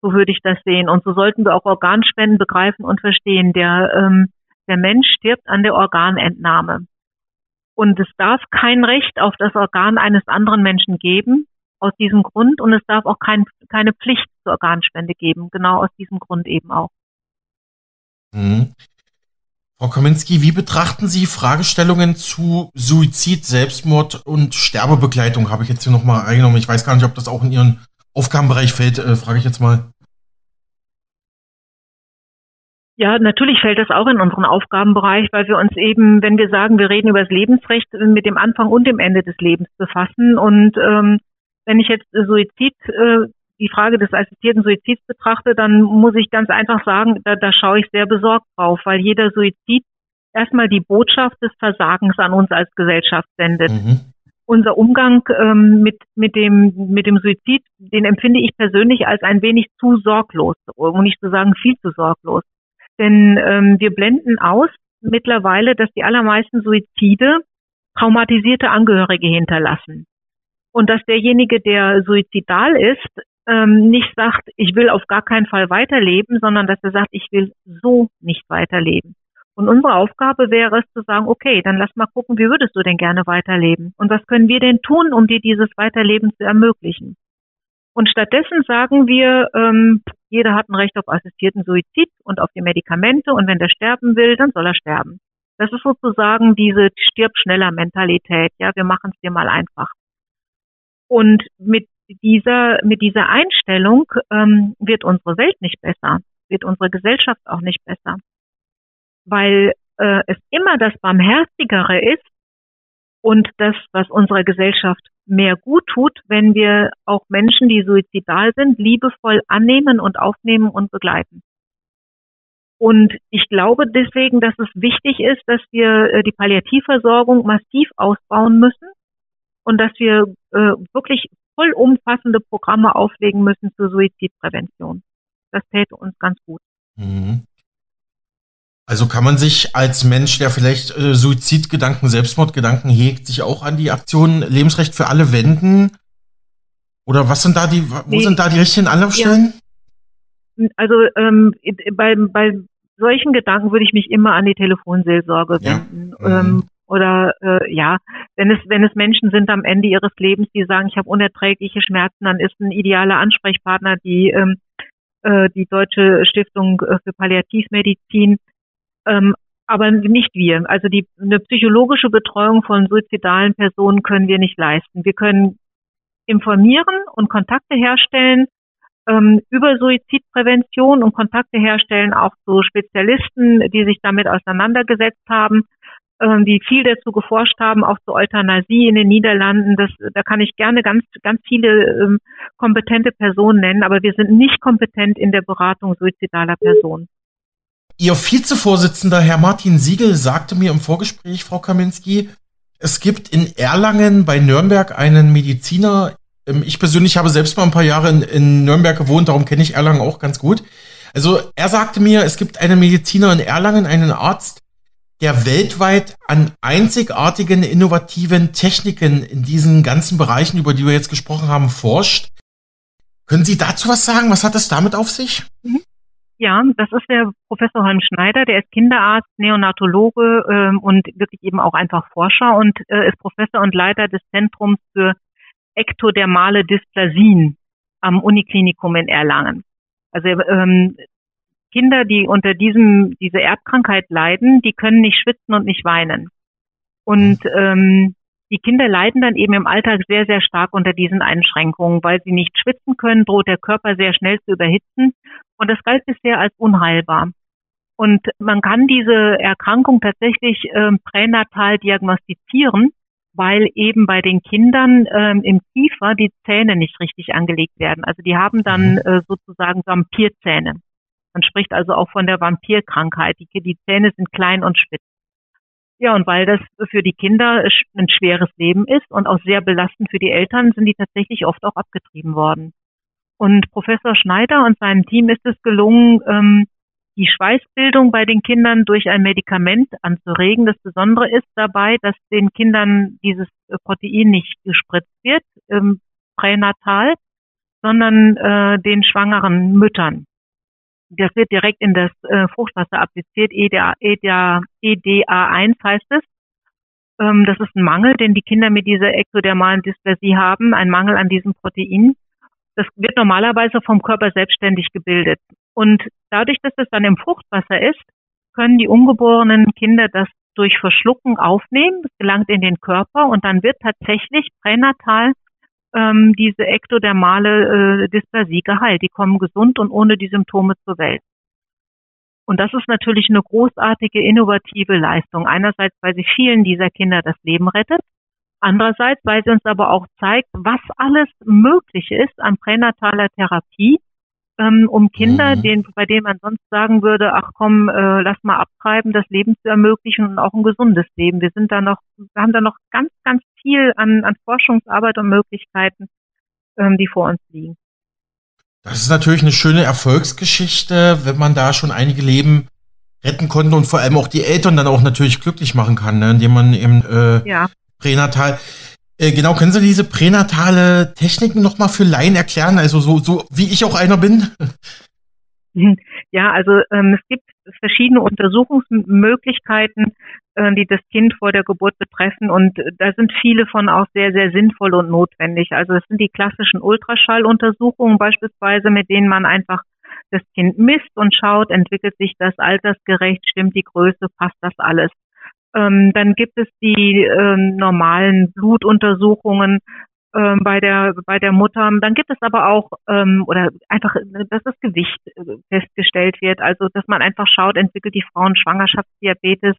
S5: So würde ich das sehen. Und so sollten wir auch Organspenden begreifen und verstehen. Der, ähm, der Mensch stirbt an der Organentnahme. Und es darf kein Recht auf das Organ eines anderen Menschen geben, aus diesem Grund. Und es darf auch kein, keine Pflicht zur Organspende geben, genau aus diesem Grund eben auch.
S4: Mhm. Frau Kaminski, wie betrachten Sie Fragestellungen zu Suizid, Selbstmord und Sterbebegleitung? Habe ich jetzt hier nochmal eingenommen. Ich weiß gar nicht, ob das auch in Ihren Aufgabenbereich fällt, äh, frage ich jetzt mal.
S5: Ja, natürlich fällt das auch in unseren Aufgabenbereich, weil wir uns eben, wenn wir sagen, wir reden über das Lebensrecht, mit dem Anfang und dem Ende des Lebens befassen. Und ähm, wenn ich jetzt Suizid, äh, die Frage des assistierten Suizids betrachte, dann muss ich ganz einfach sagen, da, da schaue ich sehr besorgt drauf, weil jeder Suizid erstmal die Botschaft des Versagens an uns als Gesellschaft sendet. Mhm. Unser Umgang ähm, mit, mit, dem, mit dem Suizid, den empfinde ich persönlich als ein wenig zu sorglos, um nicht zu sagen viel zu sorglos. Denn ähm, wir blenden aus mittlerweile, dass die allermeisten Suizide traumatisierte Angehörige hinterlassen. Und dass derjenige, der suizidal ist, ähm, nicht sagt, ich will auf gar keinen Fall weiterleben, sondern dass er sagt, ich will so nicht weiterleben. Und unsere Aufgabe wäre es zu sagen, okay, dann lass mal gucken, wie würdest du denn gerne weiterleben? Und was können wir denn tun, um dir dieses Weiterleben zu ermöglichen? Und stattdessen sagen wir, ähm, jeder hat ein Recht auf assistierten Suizid und auf die Medikamente und wenn der sterben will, dann soll er sterben. Das ist sozusagen diese stirb schneller Mentalität. Ja, wir machen es dir mal einfach. Und mit dieser, mit dieser Einstellung ähm, wird unsere Welt nicht besser, wird unsere Gesellschaft auch nicht besser. Weil äh, es immer das Barmherzigere ist und das, was unserer Gesellschaft mehr gut tut, wenn wir auch Menschen, die suizidal sind, liebevoll annehmen und aufnehmen und begleiten. Und ich glaube deswegen, dass es wichtig ist, dass wir äh, die Palliativversorgung massiv ausbauen müssen und dass wir äh, wirklich vollumfassende Programme auflegen müssen zur Suizidprävention. Das täte uns ganz gut. Mhm.
S4: Also kann man sich als Mensch, der vielleicht äh, Suizidgedanken, Selbstmordgedanken hegt, sich auch an die Aktion Lebensrecht für alle wenden? Oder was sind da die, wo nee. sind da die richtigen Anlaufstellen?
S5: Ja. Also ähm, bei, bei solchen Gedanken würde ich mich immer an die Telefonseelsorge wenden. Ja. Mhm. Ähm, oder äh, ja, wenn es wenn es Menschen sind am Ende ihres Lebens, die sagen, ich habe unerträgliche Schmerzen, dann ist ein idealer Ansprechpartner die ähm, äh, die Deutsche Stiftung äh, für Palliativmedizin ähm, aber nicht wir. Also die, eine psychologische Betreuung von suizidalen Personen können wir nicht leisten. Wir können informieren und Kontakte herstellen ähm, über Suizidprävention und Kontakte herstellen auch zu Spezialisten, die sich damit auseinandergesetzt haben, ähm, die viel dazu geforscht haben, auch zur Euthanasie in den Niederlanden. Das, da kann ich gerne ganz, ganz viele ähm, kompetente Personen nennen, aber wir sind nicht kompetent in der Beratung suizidaler Personen.
S4: Ihr Vizevorsitzender, Herr Martin Siegel, sagte mir im Vorgespräch, Frau Kaminski, es gibt in Erlangen bei Nürnberg einen Mediziner. Ähm, ich persönlich habe selbst mal ein paar Jahre in, in Nürnberg gewohnt, darum kenne ich Erlangen auch ganz gut. Also er sagte mir, es gibt einen Mediziner in Erlangen, einen Arzt, der weltweit an einzigartigen, innovativen Techniken in diesen ganzen Bereichen, über die wir jetzt gesprochen haben, forscht. Können Sie dazu was sagen? Was hat es damit auf sich? Mhm.
S5: Ja, das ist der Professor Holm Schneider, der ist Kinderarzt, Neonatologe ähm, und wirklich eben auch einfach Forscher und äh, ist Professor und Leiter des Zentrums für ektodermale Dysplasien am Uniklinikum in Erlangen. Also ähm, Kinder, die unter diesem diese Erbkrankheit leiden, die können nicht schwitzen und nicht weinen. Und ähm, die Kinder leiden dann eben im Alltag sehr, sehr stark unter diesen Einschränkungen, weil sie nicht schwitzen können, droht der Körper sehr schnell zu überhitzen. Und das galt bisher als unheilbar. Und man kann diese Erkrankung tatsächlich ähm, pränatal diagnostizieren, weil eben bei den Kindern ähm, im Kiefer die Zähne nicht richtig angelegt werden. Also die haben dann mhm. äh, sozusagen Vampirzähne. Man spricht also auch von der Vampirkrankheit. Die, die Zähne sind klein und spitz. Ja, und weil das für die Kinder ein schweres Leben ist und auch sehr belastend für die Eltern, sind die tatsächlich oft auch abgetrieben worden. Und Professor Schneider und seinem Team ist es gelungen, ähm, die Schweißbildung bei den Kindern durch ein Medikament anzuregen. Das Besondere ist dabei, dass den Kindern dieses Protein nicht gespritzt wird, ähm, pränatal, sondern äh, den schwangeren Müttern das wird direkt in das äh, Fruchtwasser appliziert, EDA, EDA, EDA1 heißt es. Ähm, das ist ein Mangel, den die Kinder mit dieser ektodermalen Dysplasie haben, ein Mangel an diesem Protein. Das wird normalerweise vom Körper selbstständig gebildet. Und dadurch, dass es dann im Fruchtwasser ist, können die ungeborenen Kinder das durch Verschlucken aufnehmen. Das gelangt in den Körper und dann wird tatsächlich pränatal ähm, diese ektodermale äh, Dysplasie geheilt. Die kommen gesund und ohne die Symptome zur Welt. Und das ist natürlich eine großartige, innovative Leistung. Einerseits, weil sie vielen dieser Kinder das Leben rettet. Andererseits, weil sie uns aber auch zeigt, was alles möglich ist an pränataler Therapie ähm, um Kinder, mhm. denen, bei denen man sonst sagen würde, ach komm, äh, lass mal abtreiben, das Leben zu ermöglichen und auch ein gesundes Leben. Wir sind da noch, wir haben da noch ganz, ganz viel an, an Forschungsarbeit und Möglichkeiten, ähm, die vor uns liegen.
S4: Das ist natürlich eine schöne Erfolgsgeschichte, wenn man da schon einige Leben retten konnte und vor allem auch die Eltern dann auch natürlich glücklich machen kann, ne, indem man eben äh, ja. pränatal äh, genau, können Sie diese pränatale Techniken nochmal für Laien erklären? Also so, so wie ich auch einer bin? *laughs*
S5: Ja, also ähm, es gibt verschiedene Untersuchungsmöglichkeiten, äh, die das Kind vor der Geburt betreffen und da sind viele von auch sehr, sehr sinnvoll und notwendig. Also es sind die klassischen Ultraschalluntersuchungen beispielsweise, mit denen man einfach das Kind misst und schaut, entwickelt sich das altersgerecht, stimmt die Größe, passt das alles. Ähm, dann gibt es die ähm, normalen Blutuntersuchungen ähm, bei der bei der Mutter. Dann gibt es aber auch ähm, oder einfach, dass das Gewicht äh, festgestellt wird. Also dass man einfach schaut, entwickelt die Frau einen Schwangerschaftsdiabetes,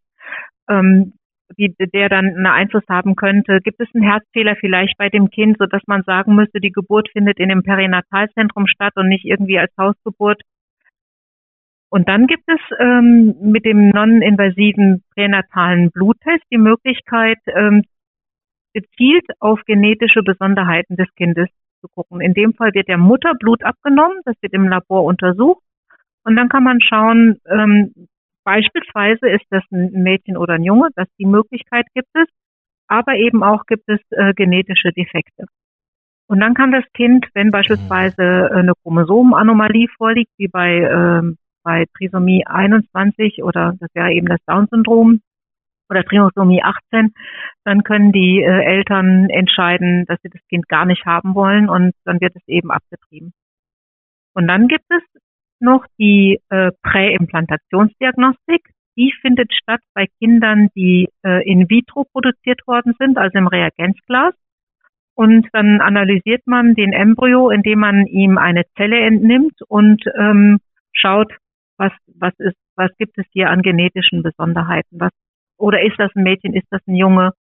S5: ähm, die, der dann einen Einfluss haben könnte. Gibt es einen Herzfehler vielleicht bei dem Kind, so dass man sagen müsste, die Geburt findet in dem Perinatalzentrum statt und nicht irgendwie als Hausgeburt? Und dann gibt es ähm, mit dem non-invasiven pränatalen Bluttest die Möglichkeit, ähm, gezielt auf genetische Besonderheiten des Kindes zu gucken. In dem Fall wird der Mutter Blut abgenommen, das wird im Labor untersucht und dann kann man schauen, ähm, beispielsweise ist das ein Mädchen oder ein Junge, dass die Möglichkeit gibt es, aber eben auch gibt es äh, genetische Defekte. Und dann kann das Kind, wenn beispielsweise eine Chromosomenanomalie vorliegt, wie bei ähm, bei Trisomie 21 oder das wäre eben das Down-Syndrom oder Trisomie 18, dann können die äh, Eltern entscheiden, dass sie das Kind gar nicht haben wollen und dann wird es eben abgetrieben. Und dann gibt es noch die äh, Präimplantationsdiagnostik. Die findet statt bei Kindern, die äh, in vitro produziert worden sind, also im Reagenzglas. Und dann analysiert man den Embryo, indem man ihm eine Zelle entnimmt und ähm, schaut, was, was ist, was gibt es hier an genetischen Besonderheiten? Was, oder ist das ein Mädchen, ist das ein Junge?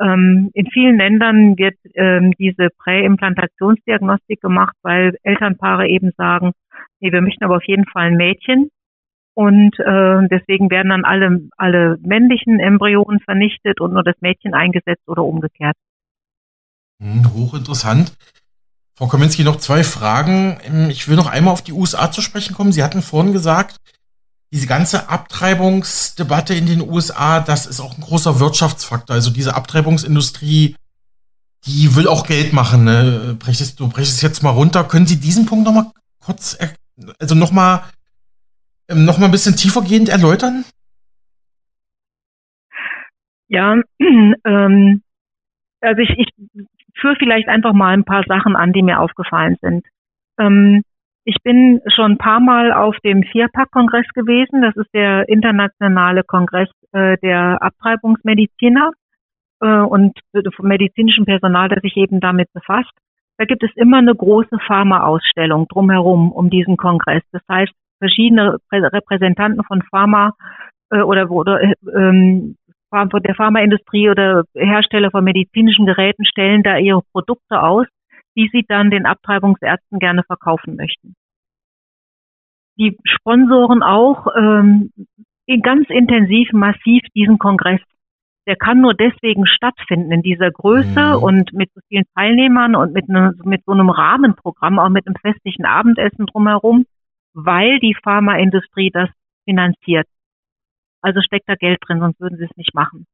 S5: Ähm, in vielen Ländern wird ähm, diese Präimplantationsdiagnostik gemacht, weil Elternpaare eben sagen, nee, wir möchten aber auf jeden Fall ein Mädchen. Und äh, deswegen werden dann alle, alle männlichen Embryonen vernichtet und nur das Mädchen eingesetzt oder umgekehrt.
S4: Hm, hochinteressant. Frau Kaminski, noch zwei Fragen. Ähm, ich will noch einmal auf die USA zu sprechen kommen. Sie hatten vorhin gesagt, diese ganze Abtreibungsdebatte in den USA, das ist auch ein großer Wirtschaftsfaktor. Also diese Abtreibungsindustrie, die will auch Geld machen. Ne? Brechst, du brechst es jetzt mal runter. Können Sie diesen Punkt noch mal kurz, also noch mal, ähm, noch mal ein bisschen tiefergehend erläutern?
S5: Ja, *clears throat* ähm, also ich, ich führe vielleicht einfach mal ein paar Sachen an, die mir aufgefallen sind. Ähm, ich bin schon ein paar Mal auf dem Vierpack-Kongress gewesen. Das ist der internationale Kongress äh, der Abtreibungsmediziner äh, und vom medizinischen Personal, das sich eben damit befasst. Da gibt es immer eine große Pharma-Ausstellung drumherum um diesen Kongress. Das heißt, verschiedene Repräsentanten von Pharma äh, oder, oder äh, ähm, der Pharmaindustrie oder Hersteller von medizinischen Geräten stellen da ihre Produkte aus die sie dann den Abtreibungsärzten gerne verkaufen möchten. Die sponsoren auch ähm, ganz intensiv, massiv diesen Kongress. Der kann nur deswegen stattfinden in dieser Größe mhm. und mit so vielen Teilnehmern und mit, ne, mit so einem Rahmenprogramm, auch mit einem festlichen Abendessen drumherum, weil die Pharmaindustrie das finanziert. Also steckt da Geld drin, sonst würden sie es nicht machen.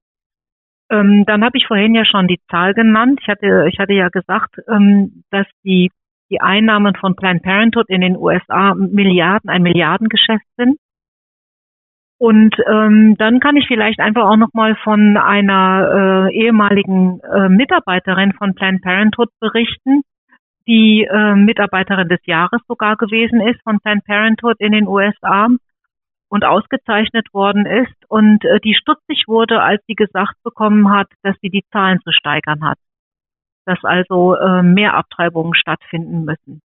S5: Ähm, dann habe ich vorhin ja schon die Zahl genannt. Ich hatte, ich hatte ja gesagt, ähm, dass die, die Einnahmen von Planned Parenthood in den USA Milliarden, ein Milliardengeschäft sind. Und ähm, dann kann ich vielleicht einfach auch nochmal von einer äh, ehemaligen äh, Mitarbeiterin von Planned Parenthood berichten, die äh, Mitarbeiterin des Jahres sogar gewesen ist von Planned Parenthood in den USA und ausgezeichnet worden ist und äh, die stutzig wurde, als sie gesagt bekommen hat, dass sie die Zahlen zu steigern hat, dass also äh, mehr Abtreibungen stattfinden müssen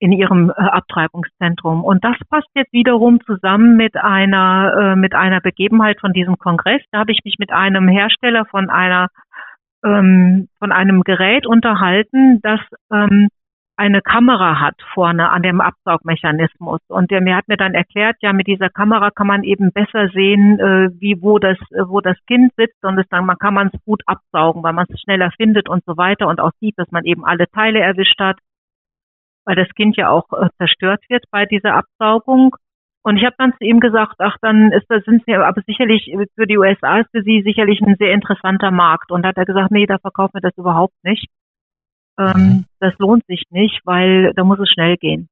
S5: in ihrem äh, Abtreibungszentrum. Und das passt jetzt wiederum zusammen mit einer äh, mit einer Begebenheit von diesem Kongress. Da habe ich mich mit einem Hersteller von einer ähm, von einem Gerät unterhalten, das ähm, eine Kamera hat vorne an dem Absaugmechanismus. Und der mir hat mir dann erklärt, ja, mit dieser Kamera kann man eben besser sehen, äh, wie wo das, äh, wo das Kind sitzt und es dann man kann man es gut absaugen, weil man es schneller findet und so weiter und auch sieht, dass man eben alle Teile erwischt hat, weil das Kind ja auch äh, zerstört wird bei dieser Absaugung. Und ich habe dann zu ihm gesagt, ach, dann ist das sind sie aber sicherlich für die USA ist für sie sicherlich ein sehr interessanter Markt. Und hat er gesagt, nee, da verkaufen wir das überhaupt nicht. Ähm, mhm. Das lohnt sich nicht, weil da muss es schnell gehen.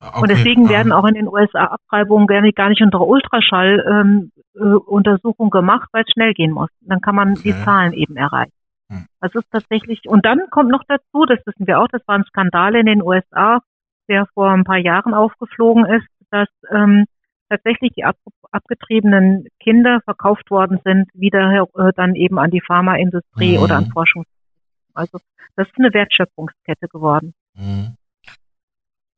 S5: Okay. Und deswegen werden auch in den USA Abtreibungen gar nicht unter Ultraschalluntersuchung ähm, äh, gemacht, weil es schnell gehen muss. Dann kann man okay. die Zahlen eben erreichen. Hm. Das ist tatsächlich, und dann kommt noch dazu, das wissen wir auch, das war ein Skandal in den USA, der vor ein paar Jahren aufgeflogen ist, dass ähm, tatsächlich die ab, abgetriebenen Kinder verkauft worden sind, wieder äh, dann eben an die Pharmaindustrie mhm. oder an Forschungs also das ist eine Wertschöpfungskette geworden. Mhm.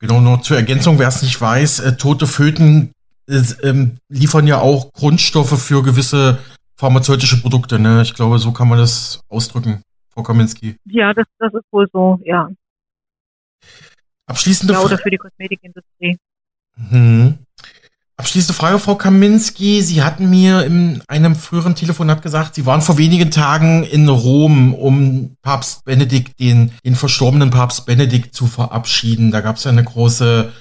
S4: Genau, nur zur Ergänzung, wer es nicht weiß, äh, tote Föten äh, ähm, liefern ja auch Grundstoffe für gewisse pharmazeutische Produkte. Ne? Ich glaube, so kann man das ausdrücken, Frau Kaminski.
S5: Ja, das, das ist wohl so, ja.
S4: Abschließende
S5: ja, oder für die Kosmetikindustrie.
S4: Mhm. Abschließende Frage, Frau Kaminski. Sie hatten mir in einem früheren Telefonat gesagt, Sie waren vor wenigen Tagen in Rom, um Papst Benedikt, den, den verstorbenen Papst Benedikt zu verabschieden. Da gab es ja eine große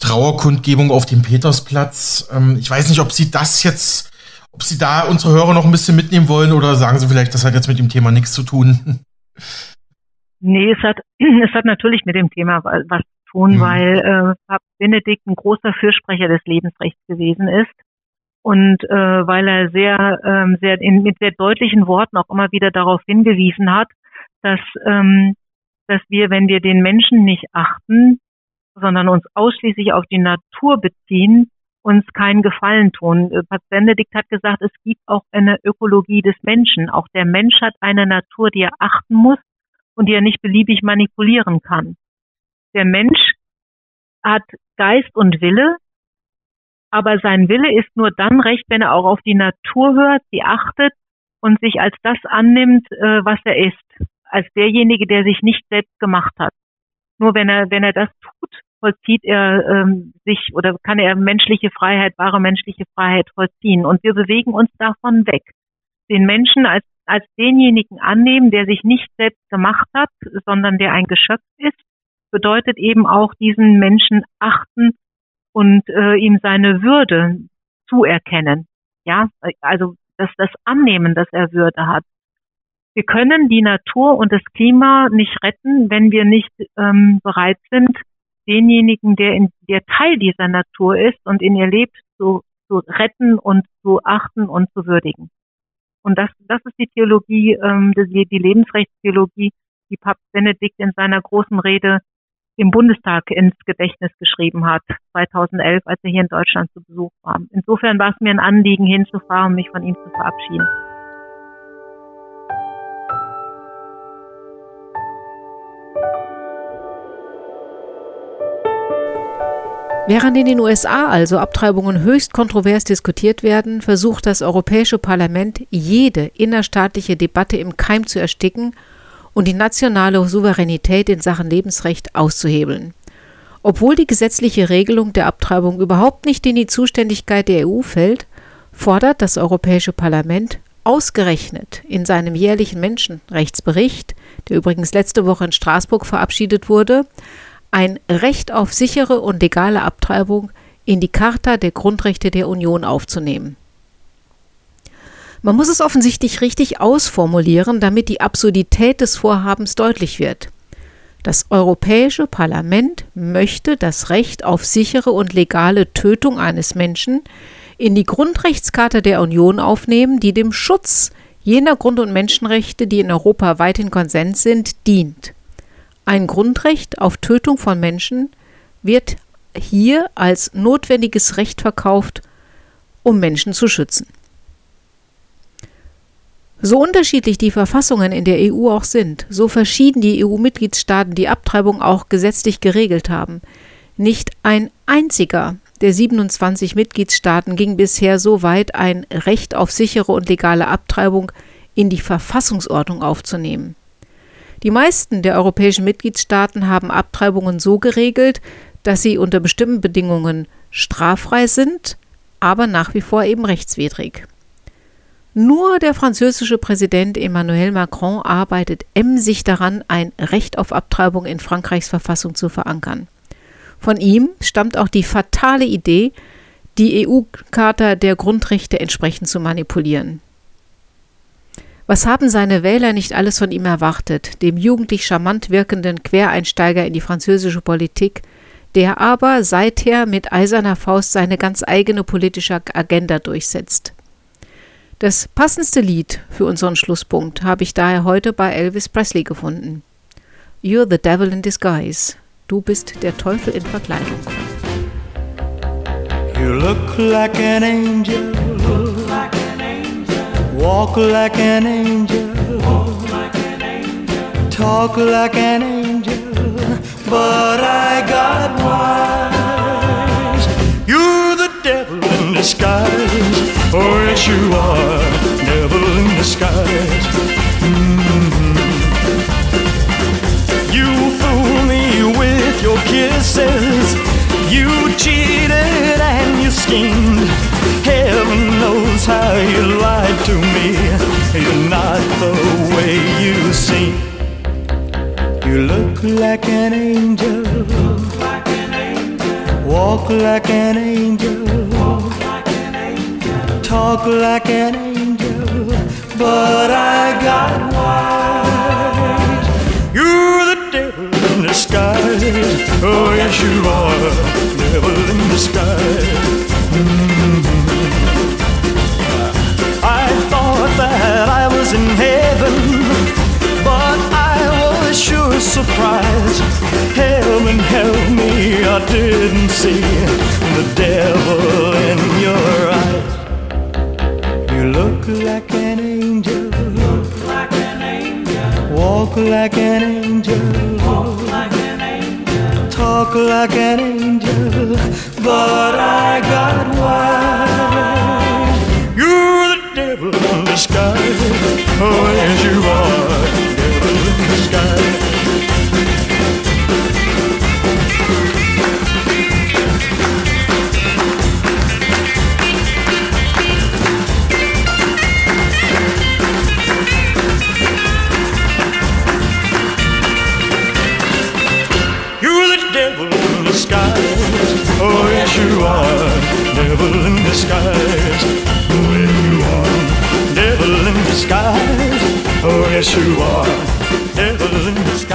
S4: Trauerkundgebung auf dem Petersplatz. Ähm, ich weiß nicht, ob Sie das jetzt, ob Sie da unsere Hörer noch ein bisschen mitnehmen wollen oder sagen Sie vielleicht, das hat jetzt mit dem Thema nichts zu tun.
S5: Nee, es hat, *clears throat* es hat natürlich mit dem Thema was tun, mhm. weil äh, Papst Benedikt ein großer Fürsprecher des Lebensrechts gewesen ist und äh, weil er sehr, ähm, sehr in, mit sehr deutlichen Worten auch immer wieder darauf hingewiesen hat, dass ähm, dass wir, wenn wir den Menschen nicht achten, sondern uns ausschließlich auf die Natur beziehen, uns keinen Gefallen tun. Äh, Papst Benedikt hat gesagt, es gibt auch eine Ökologie des Menschen. Auch der Mensch hat eine Natur, die er achten muss und die er nicht beliebig manipulieren kann der Mensch hat Geist und Wille, aber sein Wille ist nur dann recht, wenn er auch auf die Natur hört, sie achtet und sich als das annimmt, äh, was er ist, als derjenige, der sich nicht selbst gemacht hat. Nur wenn er, wenn er das tut, vollzieht er ähm, sich oder kann er menschliche Freiheit, wahre menschliche Freiheit vollziehen. Und wir bewegen uns davon weg. Den Menschen als, als denjenigen annehmen, der sich nicht selbst gemacht hat, sondern der ein Geschöpf ist bedeutet eben auch diesen Menschen achten und äh, ihm seine Würde zuerkennen. Ja, also das, das Annehmen, dass er Würde hat. Wir können die Natur und das Klima nicht retten, wenn wir nicht ähm, bereit sind, denjenigen, der, in, der Teil dieser Natur ist und in ihr lebt, zu, zu retten und zu achten und zu würdigen. Und das, das ist die Theologie, ähm, die, die Lebensrechtstheologie, die Papst Benedikt in seiner großen Rede im Bundestag ins Gedächtnis geschrieben hat, 2011, als er hier in Deutschland zu Besuch war. Insofern war es mir ein Anliegen, hinzufahren und mich von ihm zu verabschieden.
S1: Während in den USA also Abtreibungen höchst kontrovers diskutiert werden, versucht das Europäische Parlament, jede innerstaatliche Debatte im Keim zu ersticken und die nationale Souveränität in Sachen Lebensrecht auszuhebeln. Obwohl die gesetzliche Regelung der Abtreibung überhaupt nicht in die Zuständigkeit der EU fällt, fordert das Europäische Parlament ausgerechnet in seinem jährlichen Menschenrechtsbericht, der übrigens letzte Woche in Straßburg verabschiedet wurde, ein Recht auf sichere und legale Abtreibung in die Charta der Grundrechte der Union aufzunehmen. Man muss es offensichtlich richtig ausformulieren, damit die Absurdität des Vorhabens deutlich wird. Das Europäische Parlament möchte das Recht auf sichere und legale Tötung eines Menschen in die Grundrechtscharta der Union aufnehmen, die dem Schutz jener Grund- und Menschenrechte, die in Europa weit in Konsens sind, dient. Ein Grundrecht auf Tötung von Menschen wird hier als notwendiges Recht verkauft, um Menschen zu schützen. So unterschiedlich die Verfassungen in der EU auch sind, so verschieden die EU-Mitgliedstaaten die Abtreibung auch gesetzlich geregelt haben. Nicht ein einziger der 27 Mitgliedstaaten ging bisher so weit, ein Recht auf sichere und legale Abtreibung in die Verfassungsordnung aufzunehmen. Die meisten der europäischen Mitgliedstaaten haben Abtreibungen so geregelt, dass sie unter bestimmten Bedingungen straffrei sind, aber nach wie vor eben rechtswidrig. Nur der französische Präsident Emmanuel Macron arbeitet emsig daran, ein Recht auf Abtreibung in Frankreichs Verfassung zu verankern. Von ihm stammt auch die fatale Idee, die EU-Charta der Grundrechte entsprechend zu manipulieren. Was haben seine Wähler nicht alles von ihm erwartet, dem jugendlich charmant wirkenden Quereinsteiger in die französische Politik, der aber seither mit eiserner Faust seine ganz eigene politische Agenda durchsetzt. Das passendste Lied für unseren Schlusspunkt habe ich daher heute bei Elvis Presley gefunden. You're the devil in disguise. Du bist der Teufel in Verkleidung.
S6: You look like an angel. Walk like an angel. Talk like an angel. But I got wise. You're the devil in disguise. Oh, yes, you are. Devil in disguise. Mm-hmm. You fool me with your kisses. You cheated and you schemed. Heaven knows how you lied to me. You're not the way you seem. You look like an angel. Walk like an angel. Talk like an angel. But I got wise. You're the devil in disguise. Oh, yes, you are. Devil in disguise. Mm-hmm. I thought that I was in heaven, but I was sure surprised. Heaven help me, I didn't see the devil in your eyes. You look like an angel. Look like an angel. Walk like an angel. Talk like an angel. But I got wise. You're the devil in disguise. Oh, yes, you are. Devil in disguise. disguise. Well, you are devil in disguise. Oh, yes, you are devil in disguise.